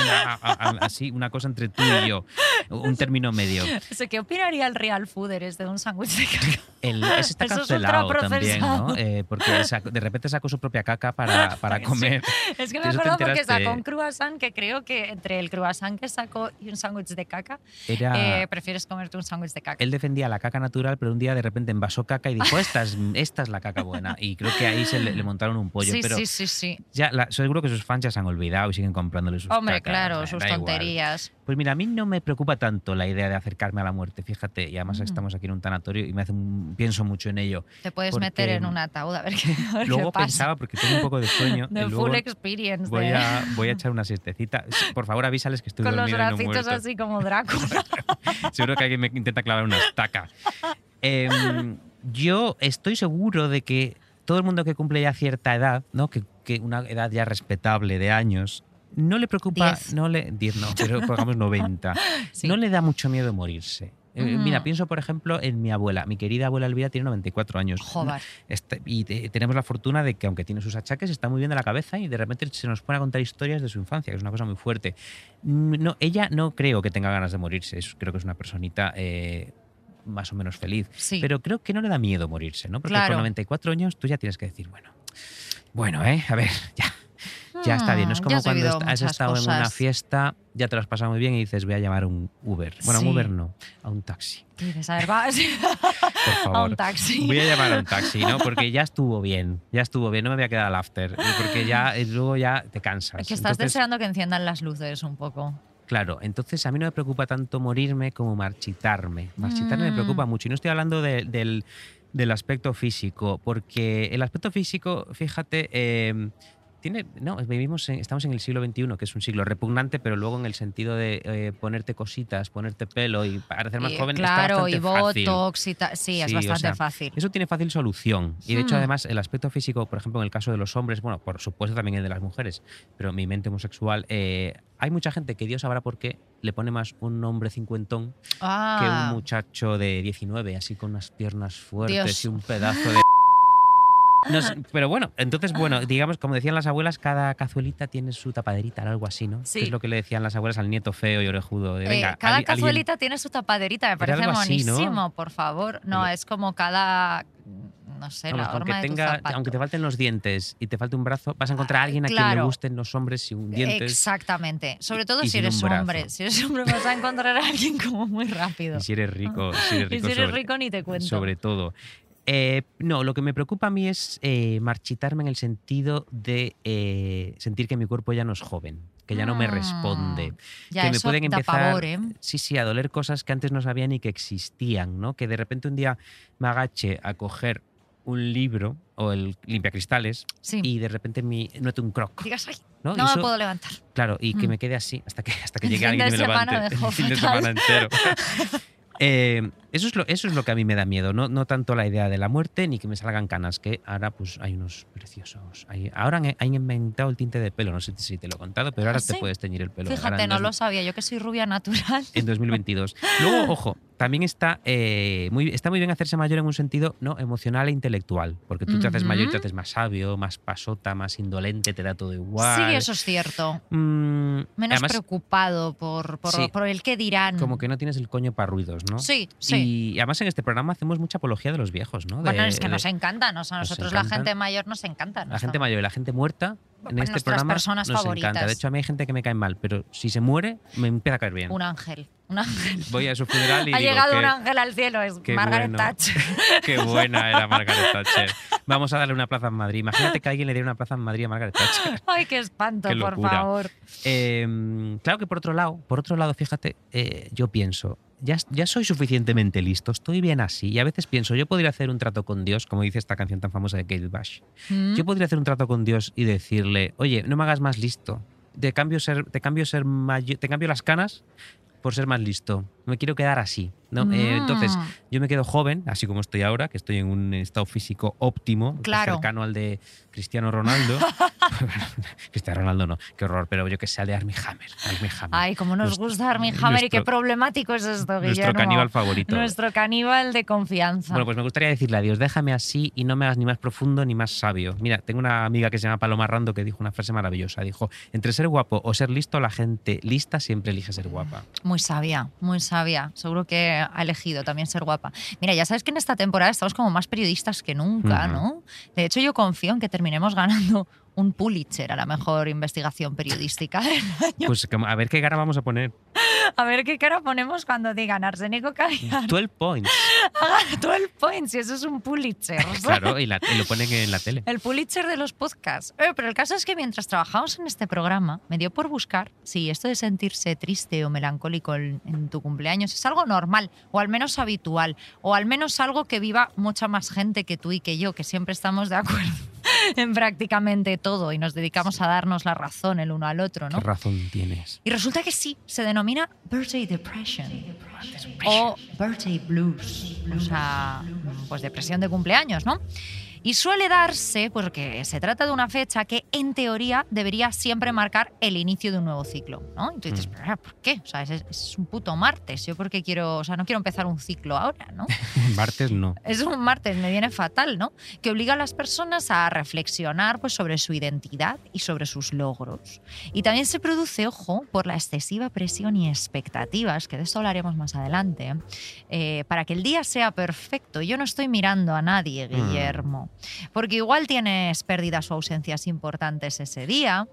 así, una cosa entre tú y yo, un término medio. <laughs> O sea, ¿Qué opinaría el real fooder este de un sándwich de caca? El, ese está cancelado también, ¿no? Eh, porque de repente sacó su propia caca para, <laughs> para Sí. comer. Es que ¿De me acuerdo porque sacó un croissant que creo que entre el croissant que sacó y un sándwich de caca, Era... eh, prefieres comerte un sándwich de caca. él defendía la caca natural, pero un día de repente envasó caca y dijo, esta es, <laughs> esta es la caca buena. Y creo que ahí se le, le montaron un pollo. sí, pero sí, sí, sí. ya la- seguro que sus fans ya se han olvidado y siguen comprándole sus Hombre, cacas, claro, sus igual. tonterías. Pues mira, a mí no me preocupa tanto la idea de acercarme a la muerte, fíjate, y además Mm. estamos aquí en un tanatorio y me hace un- pienso mucho en ello. Te puedes Porque, meter en un ataúd a ver qué, a ver qué Luego pasa. pensaba, porque tengo un poco de sueño, <laughs> The luego full experience. voy de- a, <laughs> voy a echar una siestecita. Por favor, avísales que estoy con los dormido y no bracitos así como Drácula. <laughs> Seguro que alguien me intenta clavar una estaca. Em, yo estoy seguro de que todo el mundo que cumple ya cierta edad, ¿no? que, que una edad ya respetable de años, no le preocupa, Diez. no le, 10 no, pero pongamos 90, Sí. no le da mucho miedo morirse. Eh, Mm. Mira, pienso por ejemplo en mi abuela. Mi querida abuela Elvira tiene 94 años. Joder. Este- y te- tenemos la fortuna de que, aunque tiene sus achaques, está muy bien de la cabeza y de repente se nos pone a contar historias de su infancia, que es una cosa muy fuerte. No, ella no creo que tenga ganas de morirse, es- creo que es una personita eh, más o menos feliz. Sí. Pero creo que no le da miedo morirse, ¿no? Porque Claro. con 94 años tú ya tienes que decir, bueno, bueno, ¿eh? A ver, ya. Ya está bien, no es Mm, como has cuando has estado en una fiesta, ya te lo has pasado muy bien y dices, voy a llamar un Uber. Bueno, Sí. un Uber no, a un taxi, ¿Qué dices? A ver, va. <laughs> por favor. A un taxi. Voy a llamar a un taxi, ¿no? <laughs> Porque ya estuvo bien, ya estuvo bien, no me voy a quedar al after, porque ya luego ya te cansas. Que estás Entonces, deseando que enciendan las luces un poco. Claro, entonces a mí no me preocupa tanto morirme como marchitarme. Marchitarme me Mm. preocupa mucho. Y no estoy hablando de- del, del aspecto físico, porque el aspecto físico, fíjate, eh, tiene, no, vivimos en- estamos en el siglo XXI, que es un siglo repugnante, pero luego en el sentido de eh, ponerte cositas, ponerte pelo y parecer más Y, joven, claro, está y bastante fácil. botox y tal. Sí, es Sí, o bastante sea, fácil. Eso tiene fácil solución. Y de hecho, Hmm. además, el aspecto físico, por ejemplo, en el caso de los hombres, bueno, por supuesto también el de las mujeres, pero mi mente homosexual, eh, hay mucha gente que Dios sabrá por qué le pone más un hombre cincuentón que Ah, un muchacho de 19, así con unas piernas fuertes Dios. y un pedazo de... <laughs> Pero bueno, entonces, bueno, digamos, como decían las abuelas, cada cazuelita tiene su tapaderita, algo así, ¿no? Sí. Que es lo que le decían las abuelas al nieto feo y orejudo. De, eh, venga, cada alguien- cazuelita tiene su tapaderita, me parece algo así, ¿no? monísimo, por favor. No, es como cada. No sé, Vamos, la aunque, de tu tenga, aunque te falten los dientes y te falte un brazo, vas a encontrar a alguien a quien le gusten los hombres sin dientes. Exactamente. Sobre y- todo y si eres un hombre. Si eres hombre vas a encontrar a alguien como muy rápido. Y si eres rico, si eres <laughs> Y rico, si eres sobre, rico ni te cuento. sobre todo. Eh, no, lo que me preocupa a mí es eh, marchitarme en el sentido de eh, sentir que mi cuerpo ya no es joven, que ya no me Mm, responde. Ya, que me eso pueden empezar pavor, ¿eh? sí, sí, a doler cosas que antes no sabía ni que existían, ¿no? Que de repente un día me agache a coger un libro o el limpiacristales Sí. y de repente mi, note un croc. Digas, "Ay, ¿no? Me puedo levantar. Claro, y que Mm. me quede así hasta que, hasta que llegue alguien y me levante. El fin de semana entero. <laughs> Eh, Eso es, lo, eso es lo que a mí me da miedo, no, no tanto la idea de la muerte ni que me salgan canas, que ahora pues hay unos preciosos. Hay- ahora han, han inventado el tinte de pelo, no sé si te lo he contado, pero ahora ¿Ah, te puedes teñir el pelo. Fíjate, no dos- lo sabía. Yo que soy rubia natural. en 2022. Luego, <laughs> ojo, también está, eh, muy, está muy bien hacerse mayor en un sentido no emocional e intelectual, porque tú te haces mayor y te haces más sabio, más pasota, más indolente, te da todo igual. Sí, eso es cierto. Mm, Menos además, preocupado por, por, Sí. por el qué dirán. como que no tienes el coño para ruidos, ¿no? Sí, sí. Y además en este programa hacemos mucha apología de los viejos, ¿no? bueno, De- es que de- nos encantan. O sea, a nos nosotros la gente mayor nos encanta. la gente mayor y la gente muerta en Pues este nuestras programa personas nos favoritas. encanta. De hecho, a mí hay gente que me cae mal, pero si se muere, me empieza a caer bien. Un ángel. Un ángel. Voy a su funeral y ha digo llegado que- un ángel al cielo. Es Margaret bueno. Thatcher. <laughs> Qué buena era Margaret <laughs> Thatcher. Vamos a darle una plaza en Madrid. Imagínate que alguien le diera una plaza en Madrid a Margaret Thatcher. <laughs> Ay, qué espanto, Qué por favor. Eh, claro que por otro lado, por otro lado, fíjate, eh, yo pienso, ya, ya soy suficientemente listo, estoy bien así. Y a veces pienso, yo podría hacer un trato con Dios, como dice esta canción tan famosa de Kate Bush. Mm. Yo podría hacer un trato con Dios y decirle, oye, no me hagas más listo. Te cambio, ser, te cambio, ser te cambio las canas por ser más listo. Me quiero quedar así. ¿no? Eh, entonces, Mm. yo me quedo joven, así como estoy ahora, que estoy en un estado físico óptimo, Claro. cercano al de Cristiano Ronaldo. <laughs> <laughs> Cristiano Ronaldo no, qué horror, pero yo que sé, al de Armie Hammer. Armie Hammer. Ay, cómo nos Nuestro- gusta Armie Hammer y qué nuestro- problemático es esto, Nuestro Guillermo. caníbal favorito. Nuestro caníbal de confianza. Bueno, pues me gustaría decirle a Dios, déjame así y no me hagas ni más profundo ni más sabio. Mira, tengo una amiga que se llama Paloma Rando que dijo una frase maravillosa. Dijo, entre ser guapo o ser listo, la gente lista siempre elige ser guapa. Muy sabia, muy sabia. Seguro que ha elegido también ser guapa. Mira, ya sabes que en esta temporada estamos como más periodistas que nunca. ¿no? De hecho, yo confío en que terminemos ganando un Pulitzer a la mejor investigación periodística <laughs> del año. Pues a ver qué cara vamos a poner. A ver qué cara ponemos cuando digan arsénico caviar. 12 points. <laughs> 12 points, y eso es un Pulitzer. <laughs> Claro, y, la- y lo ponen en la tele. El Pulitzer de los podcasts. Eh, pero el caso es que mientras trabajamos en este programa, me dio por buscar si esto de sentirse triste o melancólico en, en tu cumpleaños es algo normal, o al menos habitual, o al menos algo que viva mucha más gente que tú y que yo, que siempre estamos de acuerdo <laughs> en prácticamente todo y nos dedicamos a darnos la razón el uno al otro, ¿no? ¿Qué razón tienes? Y resulta que sí, se denomina birthday depression o birthday blues, o sea, pues depresión de cumpleaños, ¿no? Y suele darse porque se trata de una fecha que en teoría debería siempre marcar el inicio de un nuevo ciclo, ¿no? Y tú dices, Mm. ¿pero por qué? O sea, es, es un puto martes, yo porque quiero, o sea, no quiero empezar un ciclo ahora, ¿no? <laughs> Martes no. Es un martes, me viene fatal, ¿no? Que obliga a las personas a reflexionar pues, sobre su identidad y sobre sus logros. Y también se produce, ojo, por la excesiva presión y expectativas, que de esto hablaremos más adelante, eh, para que el día sea perfecto. Yo no estoy mirando a nadie, Mm. Porque igual tienes pérdidas o ausencias importantes ese día,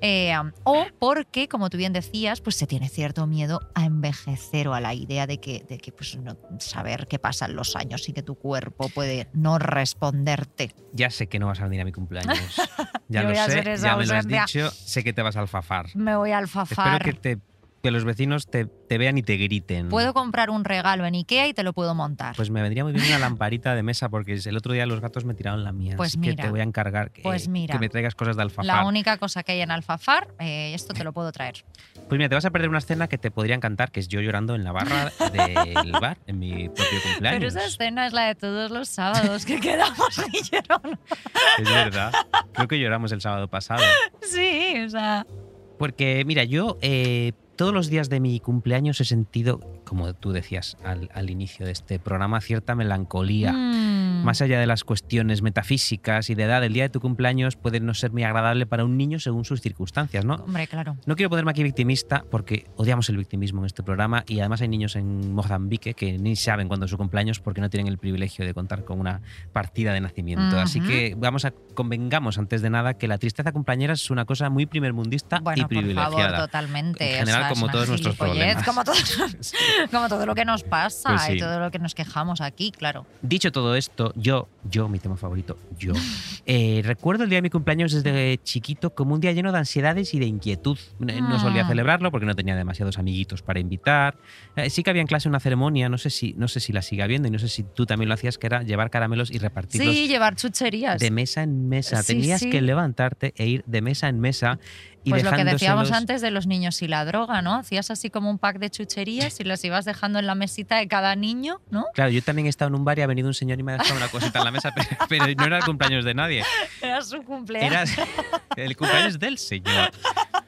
eh, o porque, como tú bien decías, pues se tiene cierto miedo a envejecer o a la idea de que, de que pues, no, saber qué pasan los años y que tu cuerpo puede no responderte. Ya sé que no vas a venir a mi cumpleaños. <laughs> Ya lo a sé, ya me lo has dicho. Sé que te vas al fafar. Me voy al Espero fafar. que, te, que los vecinos te, te vean y te griten. Puedo comprar un regalo en Ikea y te lo puedo montar. Pues me vendría muy bien una <laughs> lamparita de mesa porque el otro día los gatos me tiraron la mía. Pues así que mira. te voy a encargar que, Pues mira. que me traigas cosas de alfafar. la única cosa que hay en Alfafar, eh, esto te lo puedo traer. Pues mira, te vas a perder una escena que te podría encantar, que es yo llorando en la barra <laughs> del bar, en mi propio cumpleaños. Pero esa escena es la de todos los sábados que <laughs> quedamos, Guillermo. Es verdad. Creo que lloramos el sábado pasado. Sí, o sea. Porque, mira, yo eh, todos los días de mi cumpleaños he sentido, como tú decías al, al inicio de este programa, cierta melancolía. mm, Más allá de las cuestiones metafísicas y de edad, el día de tu cumpleaños puede no ser muy agradable para un niño según sus circunstancias, ¿no? Hombre, claro. No quiero ponerme aquí victimista porque odiamos el victimismo en este programa y además hay niños en Mozambique que ni saben cuándo es su cumpleaños porque no tienen el privilegio de contar con una partida de nacimiento. Así que vamos a convengamos antes de nada que la tristeza cumpleañera es una cosa muy primermundista Bueno, y por favor, privilegiada. totalmente. En general, o sea, es como todos nuestros problemas. Como todo, <laughs> como todo lo que nos pasa Pues sí. y todo lo que nos quejamos aquí, claro. Dicho todo esto, yo, yo, mi tema favorito, yo. Eh, recuerdo el día de mi cumpleaños desde chiquito como un día lleno de ansiedades y de inquietud. Eh, No solía Ah. celebrarlo porque no tenía demasiados amiguitos para invitar. Eh, sí que había en clase una ceremonia, no sé si, no sé si la sigue habiendo y no sé si tú también lo hacías, que era llevar caramelos y repartirlos Sí, llevar chucherías. de mesa en mesa. Sí, Tenías sí. que levantarte e ir de mesa en mesa y Pues lo que decíamos antes de los niños y la droga, ¿no? Hacías así como un pack de chucherías y las ibas dejando en la mesita de cada niño, ¿no? Claro, yo también he estado en un bar y ha venido un señor y me ha dejado una cosita en la mesa, <laughs> pero, pero no era el cumpleaños de nadie. Era su cumpleaños. Era el cumpleaños del señor.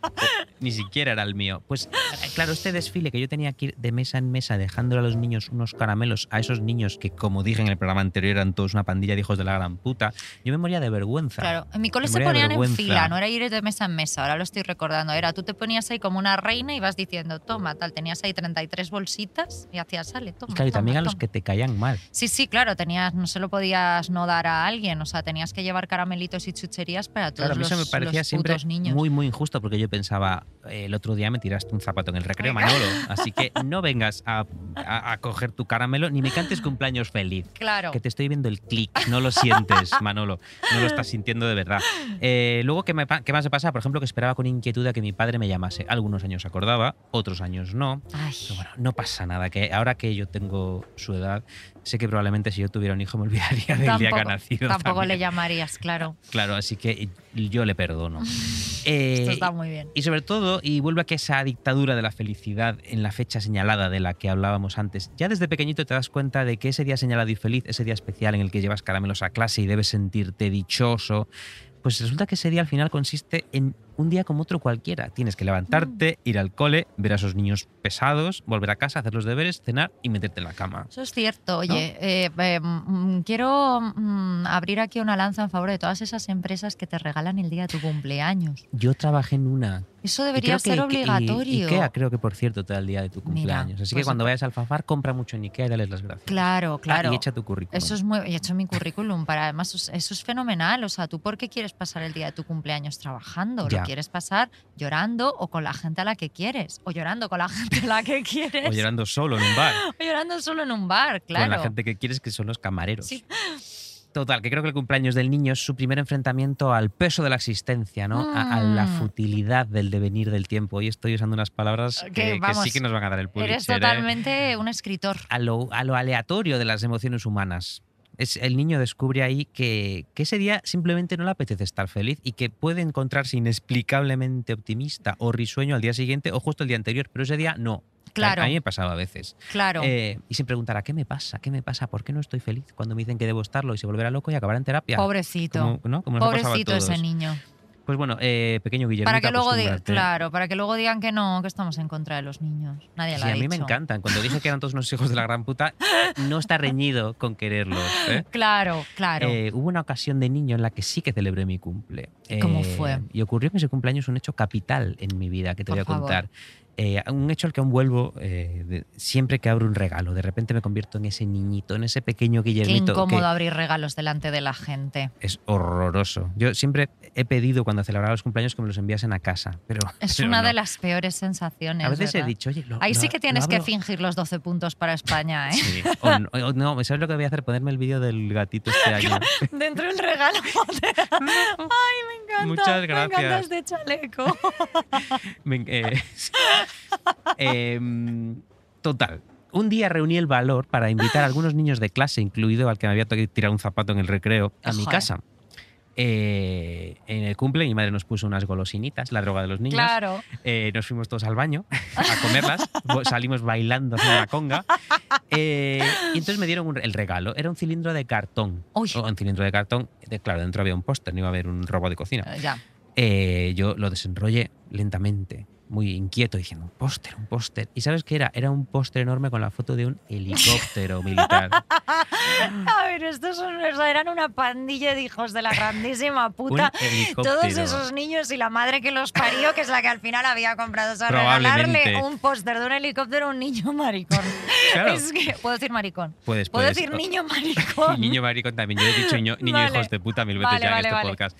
<laughs> Ni siquiera era el mío. Pues claro, este desfile que yo tenía que ir de mesa en mesa dejándole a los niños unos caramelos, a esos niños que, como dije en el programa anterior, eran todos una pandilla de hijos de la gran puta, yo me moría de vergüenza. Claro, en mi cole se ponían en fila, no era ir de mesa en mesa, ahora lo estoy recordando. Era tú te ponías ahí como una reina y vas diciendo, toma, tal, tenías ahí 33 bolsitas y hacías, sale, toma. Y claro, y también toma, a los toma". que te caían mal. Sí, sí, claro, tenías, no se lo podías no dar a alguien, o sea, tenías que llevar caramelitos y chucherías para todos Claro, a mí los, eso me parecía los siempre niños. muy, muy injusto porque yo pensaba, eh, el otro día me tiraste un zapato en el recreo. Manolo, así que <laughs> no vengas a, a- a coger tu caramelo ni me cantes cumpleaños feliz. Claro. Que te estoy viendo el clic, no lo sientes, <laughs> Manolo, no lo estás sintiendo de verdad. Eh, luego, ¿qué, me qué más me pasa? Por ejemplo, que esperaba con inquietud a que mi padre me llamase. Algunos años acordaba, otros años no. Ay, Pero bueno, no pasa nada, que ahora que yo tengo su edad, sé que probablemente si yo tuviera un hijo me olvidaría del día que ha nacido. tampoco le también. llamarías, claro. Claro, así que yo le perdono. <laughs> Eh, Esto está muy bien. y sobre todo, y vuelve a que esa dictadura de la felicidad en la fecha señalada de la que hablábamos antes, ya desde pequeñito te das cuenta de que ese día señalado y feliz, ese día especial en el que llevas caramelos a clase y debes sentirte dichoso, pues resulta que ese día al final consiste en un día como otro cualquiera. Tienes que levantarte, ir al cole, ver a esos niños pesados, volver a casa, hacer los deberes, cenar y meterte en la cama. Eso es cierto. Oye, eh, eh, mm, quiero mm, abrir aquí una lanza en favor de todas esas empresas que te regalan el día de tu cumpleaños. Yo trabajé en una Eso Y debería que ser Ike- y- obligatorio. Ikea creo que, por cierto, te da el día de tu cumpleaños. Así que pues- cuando vayas al Fafar, compra mucho en Ikea y dales las gracias. Claro, Ah, claro. y echa tu currículum. Eso es muy. He hecho mi currículum para además. Eso eso es fenomenal. O sea, ¿tú por qué quieres pasar el día de tu cumpleaños trabajando? Ya. ¿Lo quieres pasar llorando o con la gente a la que quieres? O llorando con la gente a la que <laughs> quieres. <laughs> O llorando solo en un bar. O llorando solo en un bar, claro. Con la gente que quieres, que son los camareros. Sí. Total, que creo que el cumpleaños del niño es su primer enfrentamiento al peso de la existencia, ¿no? A, a la Mm. futilidad del devenir del tiempo. Y estoy usando unas palabras Que, que, sí que nos van a dar el Pulitzer. Eres ¿eh? totalmente un escritor. a lo, a lo aleatorio de las emociones humanas. Es, el niño descubre ahí que, que ese día simplemente no le apetece estar feliz y que puede encontrarse inexplicablemente optimista o risueño al día siguiente o justo el día anterior, pero ese día no. Claro. A, a mí me pasaba a veces. Claro. Eh, y se preguntará, ¿qué me pasa? ¿Qué me pasa? ¿Por qué no estoy feliz? Cuando me dicen que debo estarlo y se volverá loco y acabará en terapia. Pobrecito. Como, ¿no? Como nos ha pasado a Pobrecito ese niño. Pues bueno, eh, pequeño Guillermo. Para que luego digan, claro, para que luego digan que no, que estamos en contra de los niños. Nadie Sí, lo ha a mí me encantan. Cuando dije que eran todos unos hijos de la gran puta, no está reñido con quererlos. ¿eh? <laughs> Claro, claro. Eh, hubo una ocasión de niño en la que sí que celebré mi cumple. ¿Cómo fue? Y ocurrió en ese cumpleaños un hecho capital en mi vida que te Por voy a favor. contar. Eh, un hecho al que aún vuelvo eh, de- siempre que abro un regalo. De repente me convierto en ese niñito, en ese pequeño Qué Guillermito. incómodo que abrir regalos delante de la gente. es horroroso. Yo siempre he pedido cuando celebraba los cumpleaños que me los enviasen a casa. Pero, <laughs> Es pero una no. de las peores sensaciones. A veces he dicho, oye, lo- Ahí lo- sí que tienes que fingir los 12 puntos para España, ¿eh? Sí. O no, o no, ¿sabes lo que voy a hacer? Ponerme el vídeo del gatito este <laughs> año. Dentro de un regalo. <laughs> Ay, me encanta. Muchas Me encanta gracias. este chaleco. Me- eh, em, total. Un día reuní el valor para invitar a algunos niños de clase, incluido al que me había tirado un zapato en el recreo, a mi Joder. casa. Eh, en el cumple mi madre nos puso unas golosinitas, la droga de los niños. Claro. Eh, nos fuimos todos al baño a comerlas, salimos bailando haciendo la conga. Eh, y entonces me dieron un- el regalo. Era un cilindro de cartón. Uy. O un cilindro de cartón. De, claro, dentro había un póster, no iba a haber un robot de cocina. Ya. Yo lo desenrollé lentamente, muy inquieto, diciendo, un póster, un póster. ¿Y sabes qué era? Era un póster enorme con la foto de un helicóptero militar. <laughs> A ver, estos son, o sea, eran una pandilla de hijos de la grandísima <laughs> puta. Todos esos niños y la madre que los parió, que es la que al final había comprado, o sea, regalarle un póster de un helicóptero a un niño maricón. <laughs> Claro. Es que, ¿puedo decir maricón? Puedes, ¿Puedo puedes. decir O- niño Y maricón? niño maricón también. Yo he dicho niño, niño Vale. hijos de puta mil veces Vale, ya vale, en este podcast.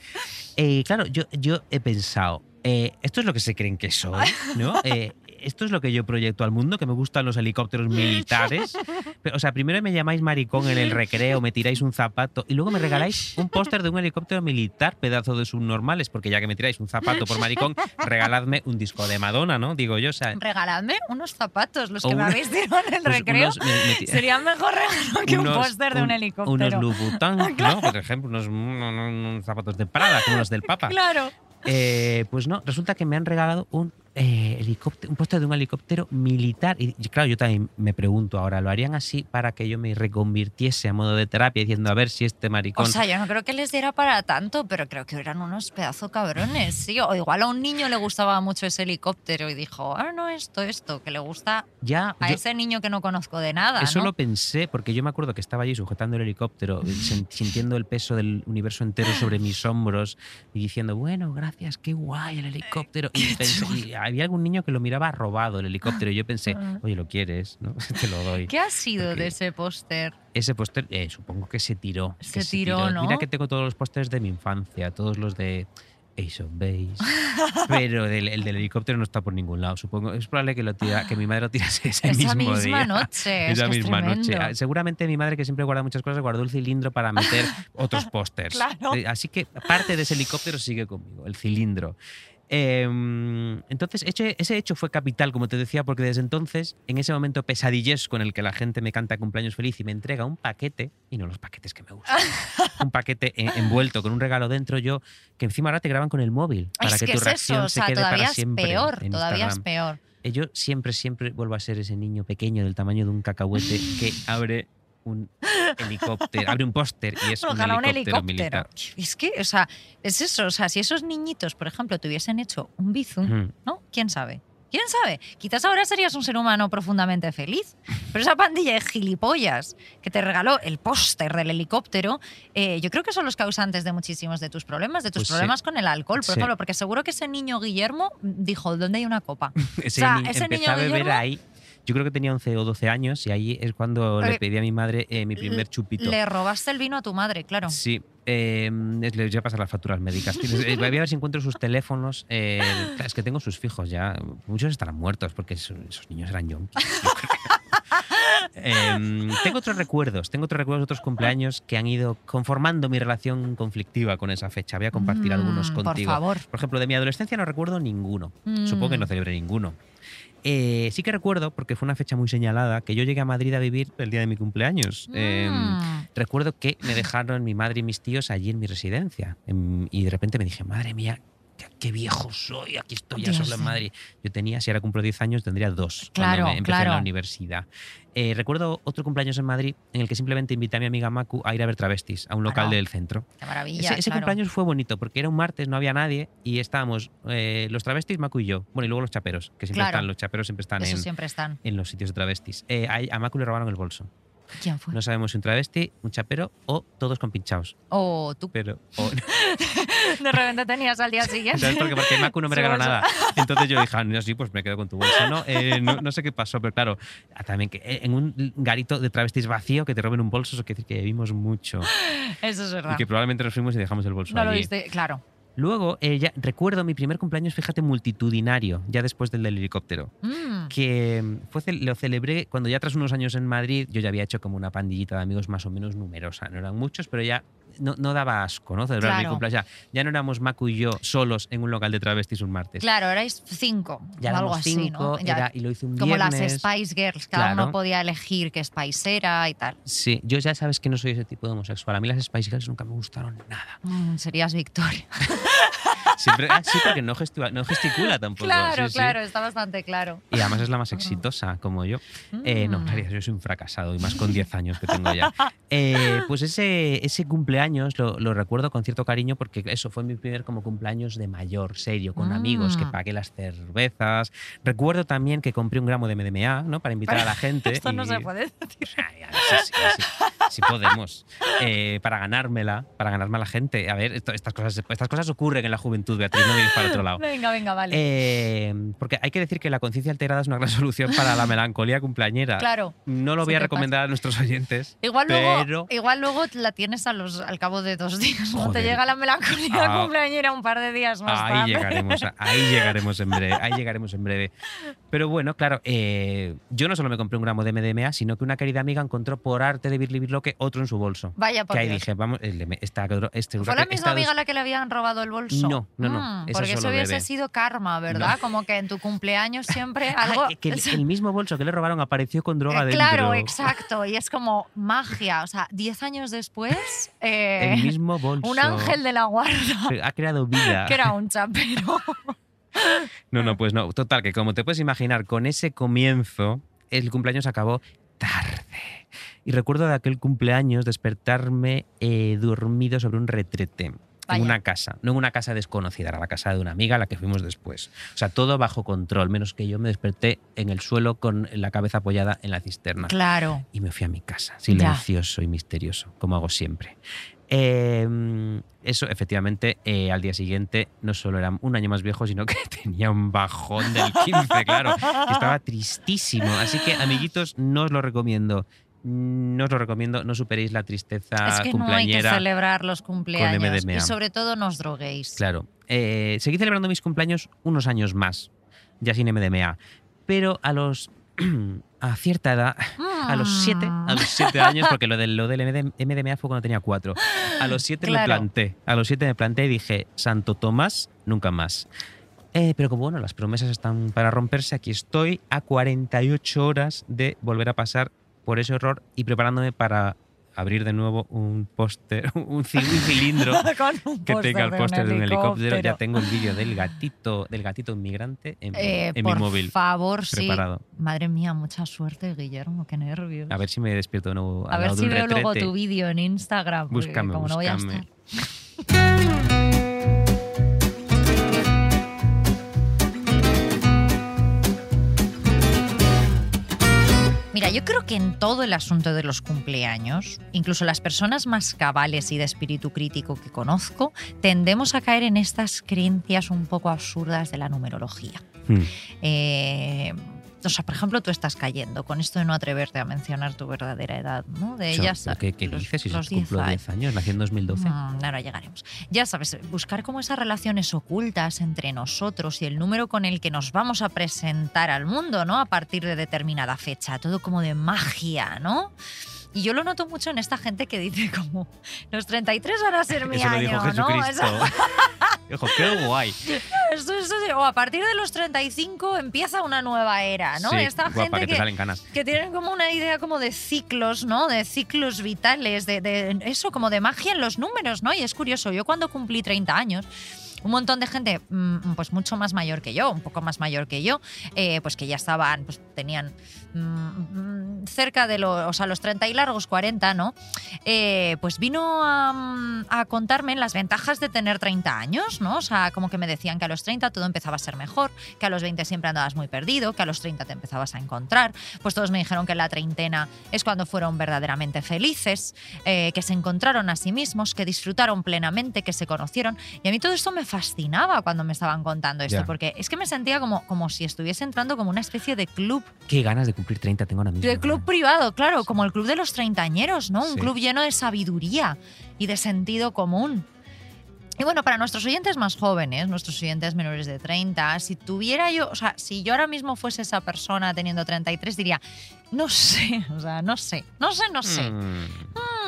Eh, claro, yo, yo he pensado, eh, esto es lo que se creen que soy, ¿no? <laughs> Eh, esto es lo que yo proyecto al mundo, que me gustan los helicópteros militares. Pero, o sea, primero me llamáis maricón en el recreo, me tiráis un zapato y luego me regaláis un póster de un helicóptero militar, pedazo de subnormales, porque ya que me tiráis un zapato por maricón, regaladme un disco de Madonna, ¿no? Digo yo, o sea, Regaladme unos zapatos, los que me habéis tirado en el pues recreo. unos- me- me ti- Sería mejor regalo que un póster de un, un- helicóptero. Unos Louboutin, <laughs> ¿no? Por ejemplo, unos, unos- unos zapatos de Prada, como los del Papa. Claro. Eh, pues no, resulta que me han regalado un eh, helicóptero, un póster de un helicóptero militar. Y claro, yo también me pregunto ahora, ¿lo harían así para que yo me reconvirtiese a modo de terapia diciendo a ver si este maricón... O sea, yo no creo que les diera para tanto, pero creo que eran unos pedazo cabrones, sí. O igual a un niño le gustaba mucho ese helicóptero y dijo, ah, no, esto, esto, que le gusta ya, a yo- ese niño que no conozco de nada, Eso ¿no? lo pensé porque yo me acuerdo que estaba allí sujetando el helicóptero, <laughs> sen- sintiendo el peso del universo entero sobre mis hombros y diciendo, bueno, gracias, qué guay el helicóptero. <laughs> Y, pensé- había algún niño que lo miraba robado el helicóptero y yo pensé, oye, ¿lo quieres? ¿no? <laughs> Te lo doy. ¿Qué ha sido Porque- de ese póster? Ese póster, eh, supongo que se tiró. Se que tiró, ¿no? Mira que tengo todos los pósters de mi infancia, todos los de Ace of Base. <laughs> pero el del helicóptero no está por ningún lado. Supongo, es probable que, lo tira, que mi madre lo tirase ese Esa mismo misma día. noche. es <laughs> Esa es misma noche. Ah, Seguramente mi madre, que siempre guarda muchas cosas, guardó el cilindro para meter otros pósters. Claro. Eh, Así que parte de ese helicóptero sigue conmigo, el cilindro. Em, entonces, ese, ese hecho fue capital, como te decía, porque desde entonces, en ese momento pesadillesco en el que la gente me canta cumpleaños feliz y me entrega un paquete, y no los paquetes que me gustan, <laughs> un paquete en- envuelto con un regalo dentro, yo, que encima ahora te graban con el móvil, para es que, que tu es reacción eso, o se sea, quede todavía para es siempre. peor, todavía es peor. Eh, Yo siempre, siempre vuelvo a ser ese niño pequeño del tamaño de un cacahuete que abre un helicóptero, abre un póster y es un Ojalá un helicóptero, helicóptero. militar. Es que, o sea, es eso. O sea, si esos niñitos, por ejemplo, te hubiesen hecho un bizum. ¿no? ¿Quién sabe? ¿Quién sabe? Quizás ahora serías un ser humano profundamente feliz. Pero esa pandilla de gilipollas que te regaló el póster del helicóptero, eh, yo creo que son los causantes de muchísimos de tus problemas, de tus Pues sí. problemas con el alcohol, por Sí. ejemplo, porque seguro que ese niño Guillermo dijo, ¿dónde hay una copa? <laughs> Ese, sea, ni- ese niño a Guillermo- ahí. Yo creo que tenía 11 o 12 años y ahí es cuando Eh, le pedí a mi madre eh, mi primer chupito. Le robaste el vino a tu madre, claro. Sí, eh, voy a pasar las facturas médicas. Eh, Voy a ver si encuentro sus teléfonos. eh, claro, es que tengo sus fijos ya. Muchos estarán muertos porque esos, esos niños eran yonkis. yo. <laughs> Em, tengo otros recuerdos, tengo otros recuerdos de otros cumpleaños que han ido conformando mi relación conflictiva con esa fecha. Voy a compartir Mm, algunos por contigo. favor. Por ejemplo, de mi adolescencia no recuerdo ninguno. Supongo que no Mm. celebré ninguno. Eh, sí que recuerdo, porque fue una fecha muy señalada, que yo llegué a Madrid a vivir el día de mi cumpleaños. Em, Mm. recuerdo que me dejaron mi madre y mis tíos allí en mi residencia. Em, y de repente me dije, madre mía, qué, qué viejo soy, aquí estoy ya solo en. Madrid. Yo tenía, si ahora cumplo 10 años, tendría dos Claro, cuando me empecé en la universidad. Eh, recuerdo otro cumpleaños en Madrid en el que simplemente invité a mi amiga Macu a ir a ver travestis a un local Claro. del centro. Qué maravilla. Ese, cumpleaños fue bonito porque era un martes, no había nadie y estábamos eh, los travestis, Macu y yo. Bueno, y luego los chaperos, que siempre están, los chaperos siempre están Esos en, siempre están. en los sitios de travestis. Eh, a, a Macu le robaron el bolso. ¿Quién fue? No sabemos si un travesti, un chapero o todos con pinchados. O tú Pero, <laughs> de repente tenías al día <laughs> siguiente. ¿Sabes por qué? Porque Macu no me regaló nada. <laughs> Entonces yo dije, ah, no, sí, pues me quedo con tu bolso. No, Eh, no, no sé qué pasó, pero claro, ah, también que eh, en un garito de travestis vacío que te roben un bolso, eso quiere decir que vivimos mucho. Eso es verdad. Y que probablemente nos fuimos y dejamos el bolso No lo allí. viste, claro. Luego, eh, ya recuerdo mi primer cumpleaños, fíjate, multitudinario, ya después del del helicóptero. Mm. Que mm, fue, lo celebré cuando ya tras unos años en Madrid, yo ya había hecho como una pandillita de amigos más o menos numerosa. No eran muchos, pero ya no, no daba asco, ¿no? Celebrar mi cumpleaños. Ya, ya no éramos Macu y yo solos en un local de travestis un martes. Claro, erais cinco. Ya o algo éramos así, cinco, ¿no? Ya- y lo hice un como las. Spice Girls, cada Claro. uno podía elegir qué Spice era y tal. Sí, yo ya sabes que no soy ese tipo de homosexual. A mí las Spice Girls nunca me gustaron nada. Mm, serías Victoria. <laughs> Siempre, ah, sí, porque no, gestua- no gesticula tampoco. claro, sí, sí. claro, está bastante claro. Y además es la más exitosa, como yo. Eh, no, en Mm. realidad yo soy un fracasado, y más con 10 años que tengo ya. Eh, pues ese, ese cumpleaños lo, lo recuerdo con cierto cariño porque eso fue mi primer como cumpleaños de mayor, serio, con amigos, que Mm. pagué las cervezas. Recuerdo también que compré un gramo de MDMA, ¿no? Para invitar a la <laughs> gente. Esto no y- se puede decir. Ay, ay, sí, sí, sí. Si podemos. Eh, para ganármela, para ganarme a la gente. A ver, esto- estas, cosas, estas cosas ocurren en la juventud, Beatriz, no mires para otro lado. Venga, venga, vale. Eh, porque hay que decir que la conciencia alterada es una gran solución para la melancolía cumpleañera. claro. No lo voy a recomendar a nuestros oyentes. Igual pero luego, igual luego la tienes a los, al cabo de dos días. ¿no? Te Joder. llega la melancolía Ah. cumpleañera un par de días más Ahí tarde. llegaremos, ahí llegaremos en breve, ahí llegaremos en breve. Pero bueno, claro, eh, yo no solo me compré un gramo de MDMA, sino que una querida amiga encontró por arte de Birli Birloque otro en su bolso. Vaya por que ahí Dios. dije, vamos, M- esta, este ¿Fue la misma amiga a la que le habían robado el bolso? No, no, no, Mm, esa porque eso hubiese bebe. sido karma, ¿verdad? Como que en tu <laughs> cumpleaños siempre algo... Ah, <laughs> que el, el mismo bolso que le robaron apareció con droga Eh, dentro. claro, exacto. Y es como magia. O sea, 10 años después, eh, El mismo bolso. un ángel de la guarda, <laughs> Ha creado vida. que era un chapero. No, no, pues no. Total, que como te puedes imaginar, con ese comienzo, el cumpleaños acabó tarde. Y recuerdo de aquel cumpleaños despertarme eh, dormido sobre un retrete. Vaya. En una casa, no en una casa desconocida, era la casa de una amiga a la que fuimos después. O sea, todo bajo control, menos que yo me desperté en el suelo con la cabeza apoyada en la cisterna. Claro. Y me fui a mi casa, silencioso y misterioso, como hago siempre. Eh, eso, efectivamente, eh, al día siguiente no solo era un año más viejo, sino <laughs> que tenía un bajón del 15, claro. estaba tristísimo. Así que, amiguitos, no os lo recomiendo. No os lo recomiendo, no superéis la tristeza es que no hay que cumpleañera. celebrar los cumpleaños. MDMA. Y sobre todo no os droguéis. Claro. Eh, seguí celebrando mis cumpleaños unos años más, ya sin MDMA. Pero a los. <clears throat> a cierta edad, a los siete, a los siete años, porque lo del, lo del MD MDMA fue cuando tenía cuatro. A los siete me planté. A los siete me planté y dije, Santo Tomás, nunca más. Eh, pero como bueno, las promesas están para romperse, aquí estoy a 48 horas de volver a pasar por ese horror y preparándome para abrir de nuevo un póster, <laughs> un, ci- un cilindro <laughs> un que tenga el póster de un helicóptero. Ya tengo el vídeo del gatito, del gatito inmigrante en, Eh, en por mi móvil. favor, sí. Madre mía, mucha suerte, Guillermo, qué nervios. A ver si me despierto de nuevo. A ver si veo luego tu vídeo en Instagram. Búscame, como no voy a búscame. estar. <laughs> Mira, yo creo que en todo el asunto de los cumpleaños, incluso las personas más cabales y de espíritu crítico que conozco, tendemos a caer en estas creencias un poco absurdas de la numerología. Hmm. Eh, o sea, por ejemplo, tú estás cayendo con esto de no atreverte a mencionar tu verdadera edad, ¿no? De Yo, ya ¿pero ¿Qué, qué los- dices? Si los cumplo 10 10 años, nací en 2012. Mm, ahora llegaremos. Ya sabes, buscar como esas relaciones ocultas entre nosotros y el número con el que nos vamos a presentar al mundo, ¿no? A partir de determinada fecha, todo como de magia, ¿no? Y yo lo noto mucho en esta gente que dice como los 33 van a ser mi Eso lo año, ¿no? Eso- <laughs> qué guay. o a partir de los 35 empieza una nueva era, ¿no? Sí, Esta guapa, gente que te salen canas. que tienen como una idea como de ciclos, ¿no? De ciclos vitales, de, de eso, como de magia en los números, ¿no? Y es curioso, yo cuando cumplí 30 años, un montón de gente, mm, pues mucho más mayor que yo, un poco más mayor que yo, eh, pues que ya estaban, pues tenían mm, mm, cerca de los, o sea, los 30 y largos, 40, ¿no? Eh, pues vino a, mm, a contarme las ventajas de tener 30 años, ¿no? O sea, como que me decían que a los 30 todo empezaba a ser mejor, que a los 20 siempre andabas muy perdido, que a los 30 te empezabas a encontrar. Pues todos me dijeron que la treintena es cuando fueron verdaderamente felices, eh, que se encontraron a sí mismos, que disfrutaron plenamente, que se conocieron. Y a mí todo esto me fascinaba cuando me estaban contando esto, Ya. porque es que me sentía como, como si estuviese entrando como una especie de club Qué ganas de cumplir 30 tengo ahora mismo. de club privado, claro, como el club de los treintañeros, ¿no? Un Sí. club lleno de sabiduría y de sentido común. Y bueno, para nuestros oyentes más jóvenes, nuestros oyentes menores de 30, si tuviera yo, o sea, si yo ahora mismo fuese esa persona teniendo 33, diría, no sé, o sea, no sé, no sé, no sé. Mm.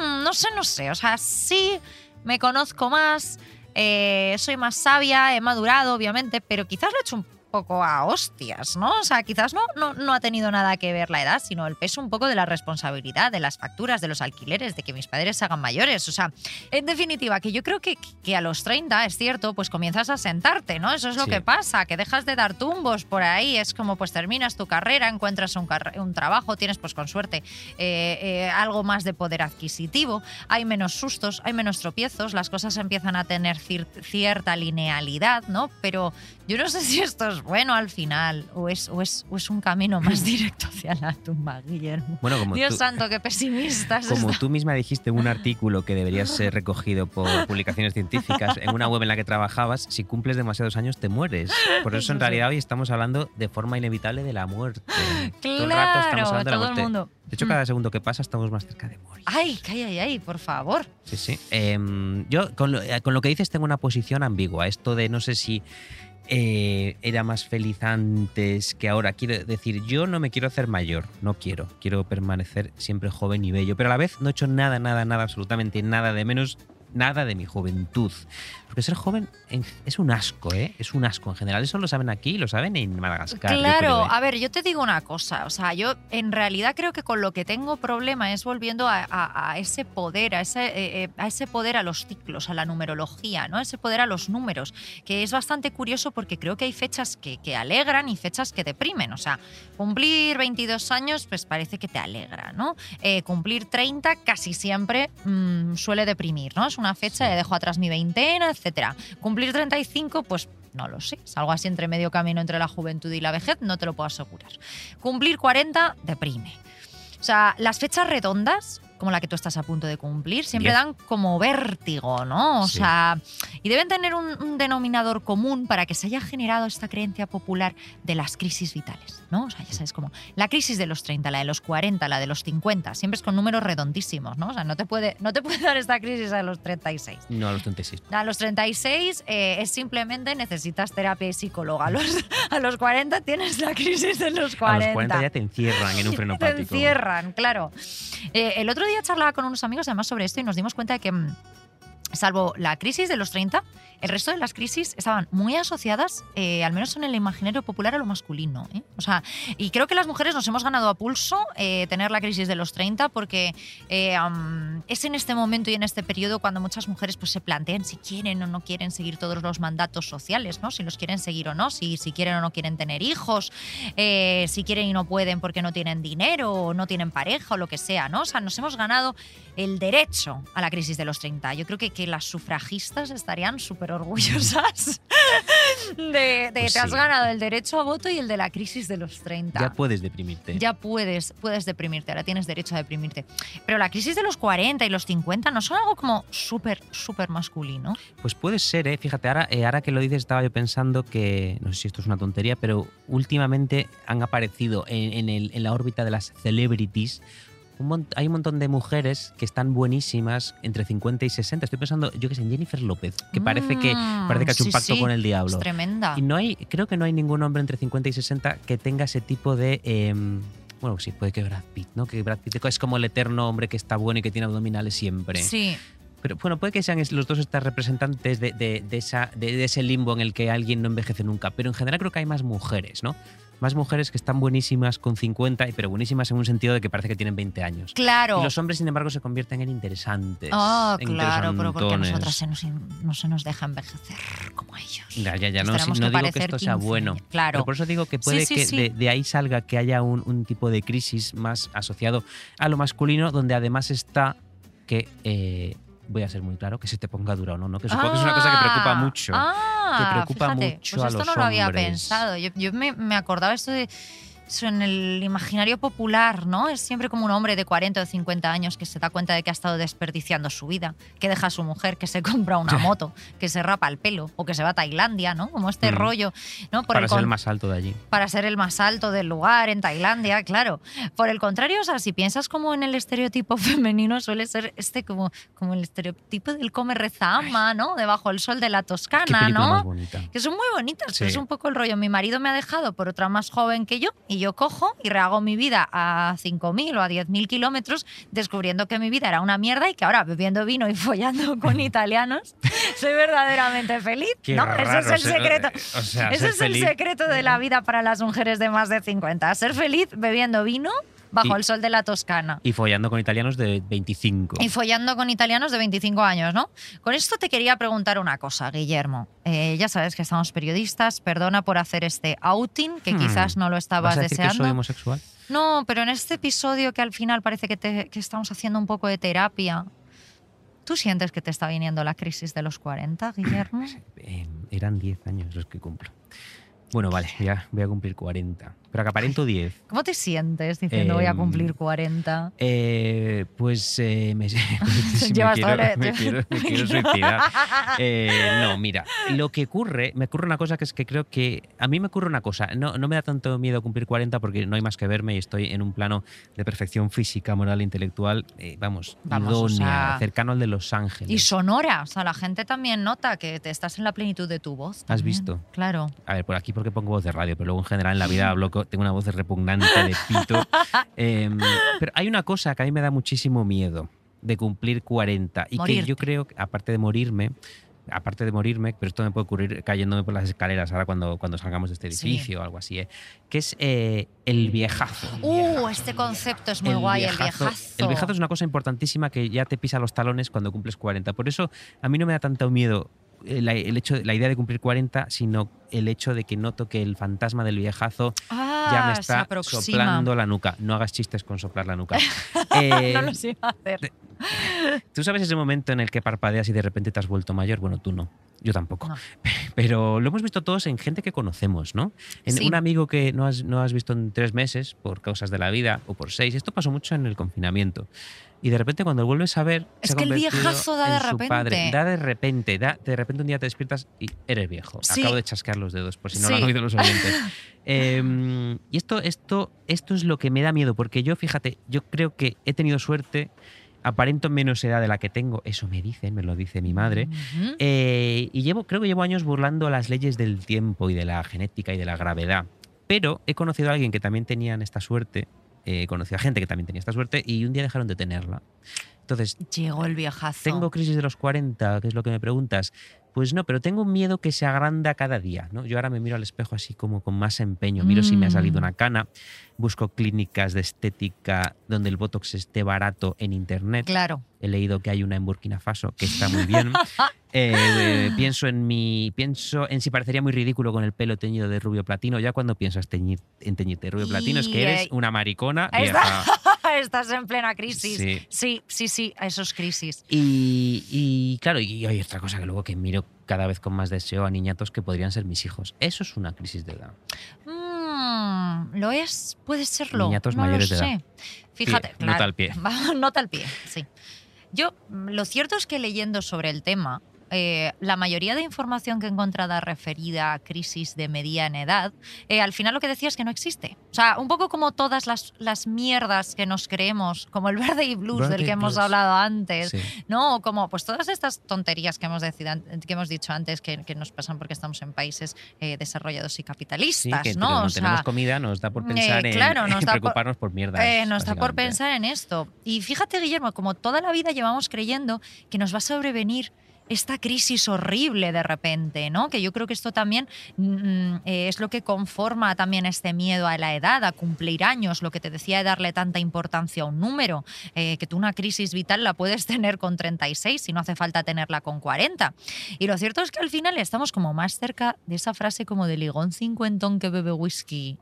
Mm, no sé, no sé. O sea, sí me conozco más, eh, soy más sabia, he madurado, obviamente, pero quizás lo he hecho un poco a hostias, ¿no? O sea, quizás no, no, no ha tenido nada que ver la edad, sino el peso un poco de la responsabilidad, de las facturas, de los alquileres, de que mis padres se hagan mayores. O sea, en definitiva, que yo creo que, que a los 30, es cierto, pues comienzas a sentarte, ¿no? Eso es lo Sí. que pasa, que dejas de dar tumbos por ahí, es como pues terminas tu carrera, encuentras un, carre- un trabajo, tienes pues con suerte eh, eh, algo más de poder adquisitivo, hay menos sustos, hay menos tropiezos, las cosas empiezan a tener cier- cierta linealidad, ¿no? Pero yo no sé <laughs> si esto es es bueno al final o es, o es, o es un camino más <clears throat> directo hacia la tumba, Guillermo. Bueno, como Dios tú, santo, qué pesimistas. como está- tú misma dijiste en un <laughs> artículo que debería ser recogido por <laughs> publicaciones científicas, en una web en la que trabajabas, si cumples demasiados años te mueres. Por eso en realidad hoy estamos hablando de forma inevitable de la muerte. Todo el rato estamos Claro, hablando de la muerte. mundo. De hecho, Mm. cada segundo que pasa estamos más cerca de morir. Ay, ay, ay, ay, por favor. Sí, sí. Em, yo con lo, eh, con lo que dices tengo una posición ambigua. Esto de no sé si eh, era más feliz antes que ahora. Quiero decir, yo no me quiero hacer mayor, no quiero. Quiero permanecer siempre joven y bello. Pero a la vez no he hecho nada, nada, nada, absolutamente nada de menos. Nada de mi juventud. Porque ser joven en- es un asco, ¿eh? Es un asco en general. Eso lo saben aquí, lo saben en Madagascar. Claro, ¿eh? a ver, yo te digo una cosa, o sea, yo en realidad creo que con lo que tengo problema es volviendo a, a- a ese poder, a ese, eh, eh, a ese poder a los ciclos, a la numerología, ¿no? Ese poder a los números, que es bastante curioso porque creo que hay fechas que, que alegran y fechas que deprimen, o sea, cumplir 22 años pues parece que te alegra, ¿no? Eh, cumplir 30 casi siempre mm, suele deprimir, ¿no? Es una fecha, Sí. dejo atrás mi veintena, etcétera. Cumplir 35, pues no lo sé, es algo así entre medio camino entre la juventud y la vejez, no te lo puedo asegurar. Cumplir 40 deprime. O sea, las fechas redondas, como la que tú estás a punto de cumplir, siempre dan como vértigo, ¿no? O Sí. sea, y deben tener un, un denominador común para que se haya generado esta creencia popular de las crisis vitales, ¿no? O sea, ya sabes, como la crisis de los 30, la de los 40, la de los 50, siempre es con números redondísimos, ¿no? O sea, no te puede, no te puede dar esta crisis a los 36. No, a los 36. A los 36 eh, es simplemente necesitas terapia y psicóloga. A los, a los 40 tienes la crisis de los 40. A los 40 ya te encierran en un <laughs> Te frenopático. encierran, claro. Eh, el otro día charlaba con unos amigos además sobre esto y nos dimos cuenta de que, mm, salvo la crisis de los 30, el resto de las crisis estaban muy asociadas, eh, al menos en el imaginario popular, a lo masculino. ¿eh? O sea, y creo que las mujeres nos hemos ganado a pulso eh, tener la crisis de los 30 porque es en este momento y en este periodo cuando muchas mujeres pues, se plantean si quieren o no quieren seguir todos los mandatos sociales, ¿no? si los quieren seguir o no, si, si quieren o no quieren tener hijos, si quieren y no pueden porque no tienen dinero o no tienen pareja o lo que sea. ¿no? O sea, nos hemos ganado el derecho a la crisis de los 30. Yo creo que las sufragistas estarían súper orgullosas <laughs> de, de Pues te has sí. ganado el derecho a voto y el de la crisis de los 30. Ya puedes deprimirte. Ya puedes, puedes deprimirte, ahora tienes derecho a deprimirte. Pero la crisis de los 40 y los 50 no son algo como súper, súper masculino. Pues puede ser, ¿eh? Fíjate, ahora, eh, ahora que lo dices estaba yo pensando que, no sé si esto es una tontería, pero últimamente han aparecido en, en el- en la órbita de las celebrities. Un hay un montón de mujeres que están buenísimas entre 50 y 60. Estoy pensando, yo que sé, en Jennifer López, que parece que, Mm, parece que ha hecho un sí, pacto sí, con el Es diablo. tremenda. Y no hay, creo que no hay ningún hombre entre 50 y 60 que tenga ese tipo de. em, bueno, sí, puede que Brad Pitt, ¿no? Que Brad Pitt es como el eterno hombre que está bueno y que tiene abdominales siempre. Sí, Pero bueno, puede que sean es- los dos estos representantes de, de- de esa, de, de ese limbo en el que alguien no envejece nunca. Pero en general creo que hay más mujeres, ¿no? Más mujeres que están buenísimas con 50, y- pero buenísimas en un sentido de que parece que tienen 20 años. claro. Y los hombres, sin embargo, se convierten en interesantes. Ah, en claro, pero porque a nosotras se nos, no se nos deja envejecer como ellos. Ya, ya, ya, no, tenemos no digo que esto sea 15, bueno. Claro. Pero por eso digo que puede sí, que sí. De, de ahí salga que haya un, un tipo de crisis más asociado a lo masculino, donde además está que, eh, voy a ser muy claro, que se te ponga dura o no, ¿no? Que supongo que es una cosa que preocupa Ah, mucho. Ah, que preocupa fíjate, mucho pues a esto los no lo había pensado. Yo, yo me, me acordaba esto de en el imaginario popular, ¿no? Es siempre como un hombre de 40 o 50 años que se da cuenta de que ha estado desperdiciando su vida, que deja a su mujer, que se <laughs> compra una moto, que se rapa el pelo o que se va a Tailandia, ¿no? Como este Mm. rollo, ¿no? Por para el ser el más alto de allí. para ser el más alto del lugar en Tailandia, claro. Por el contrario, o sea, si piensas como en el estereotipo <laughs> femenino, suele ser este como, como el estereotipo del come reza ama, ¿no? Debajo del sol de la Toscana, más ¿no? Que son muy bonitas, pero es un poco el rollo. Mi marido me ha dejado por otra más joven que yo y yo cojo y rehago mi vida a 5.000 o a 10.000 kilómetros descubriendo que mi vida era una mierda y que ahora bebiendo vino y <laughs> follando con <laughs> italianos soy verdaderamente feliz. Qué ¿no? raro, Ese es el ser- secreto. O sea, Ese es feliz. el secreto de la vida para las mujeres de más de 50. Ser feliz bebiendo vino bajo Y- el sol de la Toscana. Y follando con italianos de 25. Y follando con italianos de 25 años, ¿no? Con esto te quería preguntar una cosa, Guillermo. Eh, ya sabes que estamos periodistas, perdona por hacer este outing, que Hmm. quizás no lo ¿Vas estabas a decir que deseando. soy homosexual? No, pero en este episodio que al final parece que, te- que estamos haciendo un poco de terapia, ¿tú sientes que te está viniendo la crisis de los 40, Guillermo? <clears throat> Eh, eran 10 años los que cumplo. Bueno, vale, ya voy a cumplir 40. Pero que aparento 10. ¿Cómo te sientes diciendo voy a Em, cumplir 40? Eh, pues eh, me, <laughs> pues, me quiero, el- me quiero- me <laughs> quiero suicidar. <laughs> Eh, no, mira, lo que ocurre, me ocurre una cosa que es que creo que a mí me ocurre una cosa, no, no me da tanto miedo cumplir 40 porque no hay más que verme y estoy en un plano de perfección física, moral e intelectual, eh, vamos, Vamos, o idónea, sea, cercano al de Los Ángeles. Y sonora, o sea, la gente también nota que te estás en la plenitud de tu voz. ¿Has visto? Claro. A ver, por aquí porque pongo voz de radio, pero luego en general en la vida hablo, tengo una voz repugnante de pito. <laughs> Em, pero hay una cosa que a mí me da muchísimo miedo de cumplir 40 y Morirte. que yo creo, que, aparte de morirme, aparte de morirme, pero esto me puede ocurrir cayéndome por las escaleras ahora cuando, cuando salgamos de este Sí. edificio o algo así, ¿eh? que es eh, el viejazo. Uh, este concepto es muy guay, el viejazo. El viejazo es una cosa importantísima que ya te pisa los talones cuando cumples 40. Por eso a mí no me da tanto miedo la, el hecho, la idea de cumplir 40, sino el hecho de que noto que el fantasma del viejazo Ah, ya me se está soplando la nuca. No hagas chistes con soplar la nuca. <laughs> Eh, no los iba a hacer. ¿Tú sabes ese momento en el que parpadeas y de repente te has vuelto mayor? Bueno, tú no. Yo tampoco. No. <laughs> Pero lo hemos visto todos en gente que conocemos, ¿no? En Sí. un amigo que no has, no has visto en tres meses por causas de la vida o por seis. Esto pasó mucho en el confinamiento. Y de repente cuando vuelves a ver... Es se ha que el viejazo da de repente. padre. Da de repente. Da, de repente un día te despiertas y eres viejo. Sí. Acabo de chasquear los dedos por si no lo han oído los oyentes. <laughs> Eh, y esto, esto, esto es lo que me da miedo, porque yo, fíjate, yo creo que he tenido suerte, aparento menos edad de la que tengo, eso me dicen, me lo dice mi madre. Eh, y llevo, creo que llevo años burlando las leyes del tiempo y de la genética y de la gravedad. Pero he conocido a alguien que también tenían esta suerte, eh, he conocido a gente que también tenía esta suerte y un día dejaron de tenerla. Entonces, Llegó el viejazo. ¿tengo crisis de los 40? Que es lo que me preguntas. Pues no, pero tengo un miedo que se agranda cada día. ¿no? Yo ahora me miro al espejo así como con más empeño. Miro si me ha salido Mm. una cana. Busco clínicas de estética donde el Botox esté barato en internet. Claro. He leído que hay una en Burkina Faso que está muy bien. <laughs> Eh, eh, <gasps> pienso en mi. Pienso en si parecería muy ridículo con el pelo teñido de rubio platino. Ya cuando piensas teñir, en teñirte de rubio platino es que eres eh, una maricona vieja. está. <laughs> Estás en plena crisis. Sí. sí, sí, sí, a esos crisis. Y, y, claro, y hay otra cosa que luego que miro cada vez con más deseo a niñatos que podrían ser mis hijos. Eso es una crisis de edad. Mm, ¿Lo es? Puede serlo. Niñatos no mayores lo de sé. edad. Fíjate, Pie, claro. nota al pie. <laughs> nota al pie, sí. Yo, mm, lo cierto es que leyendo sobre el tema, eh, la mayoría de información que he encontrado referida a crisis de mediana edad, eh, al final lo que decía es que no existe. O sea, un poco como todas las, las mierdas que nos creemos, como el verde y blues del Verde que hemos hablado antes, Sí. ¿no? Como pues todas estas tonterías que hemos, decido que hemos dicho antes que, que nos pasan porque estamos en países eh, desarrollados y Sí, capitalistas, que ¿no? O tenemos sea, comida, nos da por eh, pensar en, claro, <laughs> nos en da por- preocuparnos por mierdas. eh, nos da por pensar en esto. Y fíjate, Guillermo, como toda la vida llevamos creyendo que nos va a sobrevenir esta crisis horrible de repente, ¿no? Que yo creo que esto también mm, eh, es lo que conforma también este miedo a la edad, a cumplir años, lo que te decía de darle tanta importancia a un número, eh, que tú una crisis vital la puedes <laughs> tener con 36 y no hace falta tenerla con 40. Y lo cierto es que al final estamos como más cerca de esa frase como de ligón cincuentón que bebe whisky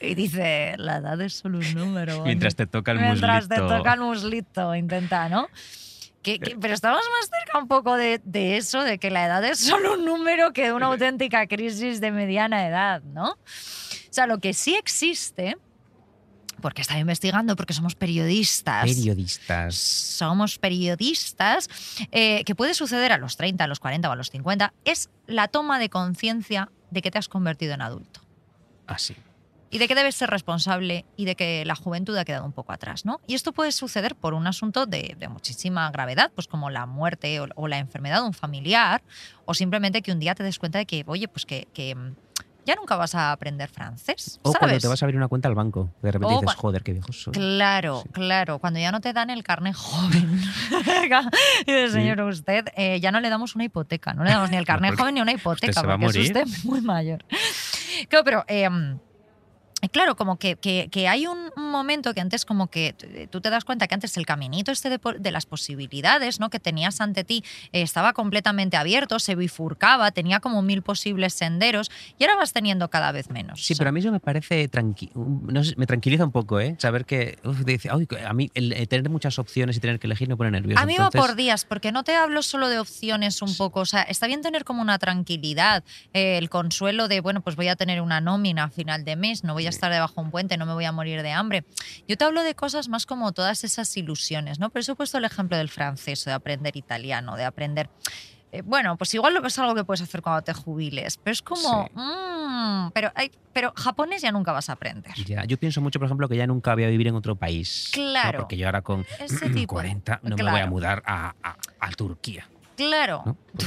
y dice, la edad es solo un número. Mientras te toca el Mientras te muslito. toca el muslito, intenta, ¿no? Pero estamos más cerca un poco de, de eso, de que la edad es solo un número que de una auténtica crisis de mediana edad, ¿no? O sea, lo que sí existe, porque estaba investigando, porque somos periodistas. Periodistas. Somos periodistas, eh, que puede suceder a los 30, a los 40 o a los 50, es la toma de conciencia de que te has convertido en adulto Así. Y de que debes ser responsable y de que la juventud ha quedado un poco atrás, ¿no? Y esto puede suceder por un asunto de, de muchísima gravedad, pues como la muerte o, o la enfermedad de un familiar, o simplemente que un día te des cuenta de que, oye, pues que, que, mm, ya nunca vas a aprender francés, O cuando te vas a abrir una cuenta al banco. De repente O dices, joder, qué viejo soy. Claro, Sí. claro. Cuando ya no te dan el carnet joven. <laughs> y dices, Sí. señor, usted eh, ya no le damos una hipoteca. No le damos ni el <laughs> carnet joven ni una hipoteca se va a porque es usted <laughs> muy mayor. Claro, pero. em, Claro, como que, que- que hay un, momento que antes como que t- tú te das cuenta que antes el caminito este de, de las posibilidades ¿no? que tenías ante ti eh, estaba completamente abierto, se bifurcaba, tenía como mil posibles senderos y ahora vas teniendo cada vez menos. Sí, O sea, pero a mí eso me parece tranqui no sé, me tranquiliza un poco, ¿eh? Saber que uf, dice, "Ay, que a mí el, eh, tener muchas opciones y tener que elegir me pone nervioso. A mí va Entonces, por días, porque no te hablo solo de opciones un poco. O sea, está bien tener como una tranquilidad, eh, el consuelo de, bueno, pues voy a tener una nómina a final de mes, no voy a estar debajo de un puente, no me voy a morir de hambre. Yo te hablo de cosas más como todas esas ilusiones, ¿no? Por eso he puesto el ejemplo del francés, de aprender italiano, de aprender. eh, bueno, pues igual lo es algo que puedes hacer cuando te jubiles, pero es como. Sí. mm, pero, hay, pero japonés ya nunca vas a aprender. Ya, yo pienso mucho, por ejemplo, que ya nunca voy a vivir en otro país. ¿no? Claro. Porque yo ahora con Ese tipo. 40 no me voy a Claro. mudar a, a- a Turquía. Claro. ¿no? <laughs>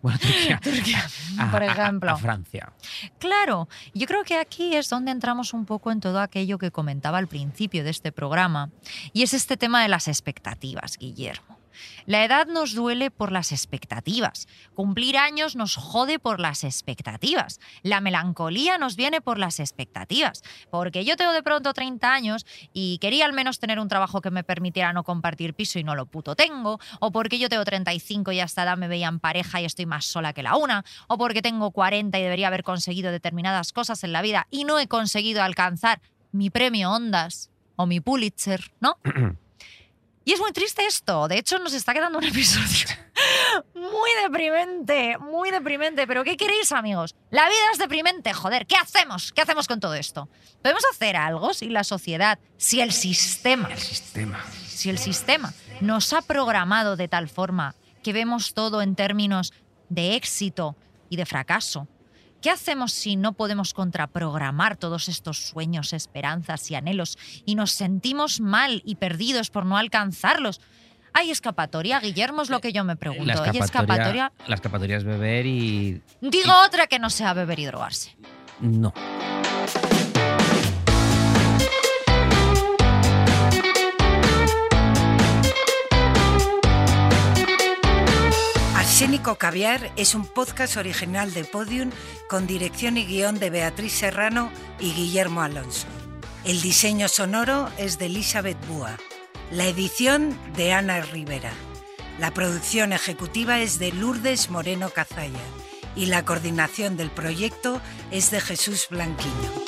Bueno, <laughs> Turquía. a- por a- ejemplo. A, Francia. Claro, yo creo que aquí es donde entramos un poco en todo aquello que comentaba al principio de este programa, y es este tema de las expectativas, Guillermo. La edad nos duele por las expectativas. Cumplir años nos jode por las expectativas. La melancolía nos viene por las expectativas. Porque yo tengo de pronto 30 años y quería al menos tener un trabajo que me permitiera no compartir piso y no lo puto tengo. O porque yo tengo 35 y hasta edad me veían pareja y estoy más sola que la una. O porque tengo 40 y debería haber conseguido determinadas cosas en la vida y no he conseguido alcanzar mi premio Ondas o mi Pulitzer, ¿no? <clears throat> Y es muy triste esto. De hecho, nos está quedando un <laughs> episodio muy deprimente, muy deprimente. Pero ¿qué queréis, amigos? La vida es deprimente, joder. ¿Qué hacemos? ¿Qué hacemos con todo esto? ¿Podemos hacer algo si la sociedad, si el sistema, El sistema. si el sistema nos ha programado de tal forma que vemos todo en términos de éxito y de fracaso? ¿Qué hacemos si no podemos contraprogramar todos estos sueños, esperanzas y anhelos y nos sentimos mal y perdidos por no alcanzarlos? ¿Hay escapatoria, Guillermo? Es lo que yo me pregunto. La ¿Hay escapatoria, escapatoria? la escapatoria es beber y. Digo otra que no sea beber y drogarse. No. Arsénico Caviar es un podcast original de Podium con dirección y guion de Beatriz Serrano y Guillermo Alonso. El diseño sonoro es de Elizabeth Búa. La edición de Ana Rivera. La producción ejecutiva es de Lourdes Moreno Cazalla y la coordinación del proyecto es de Jesús Blanquiño.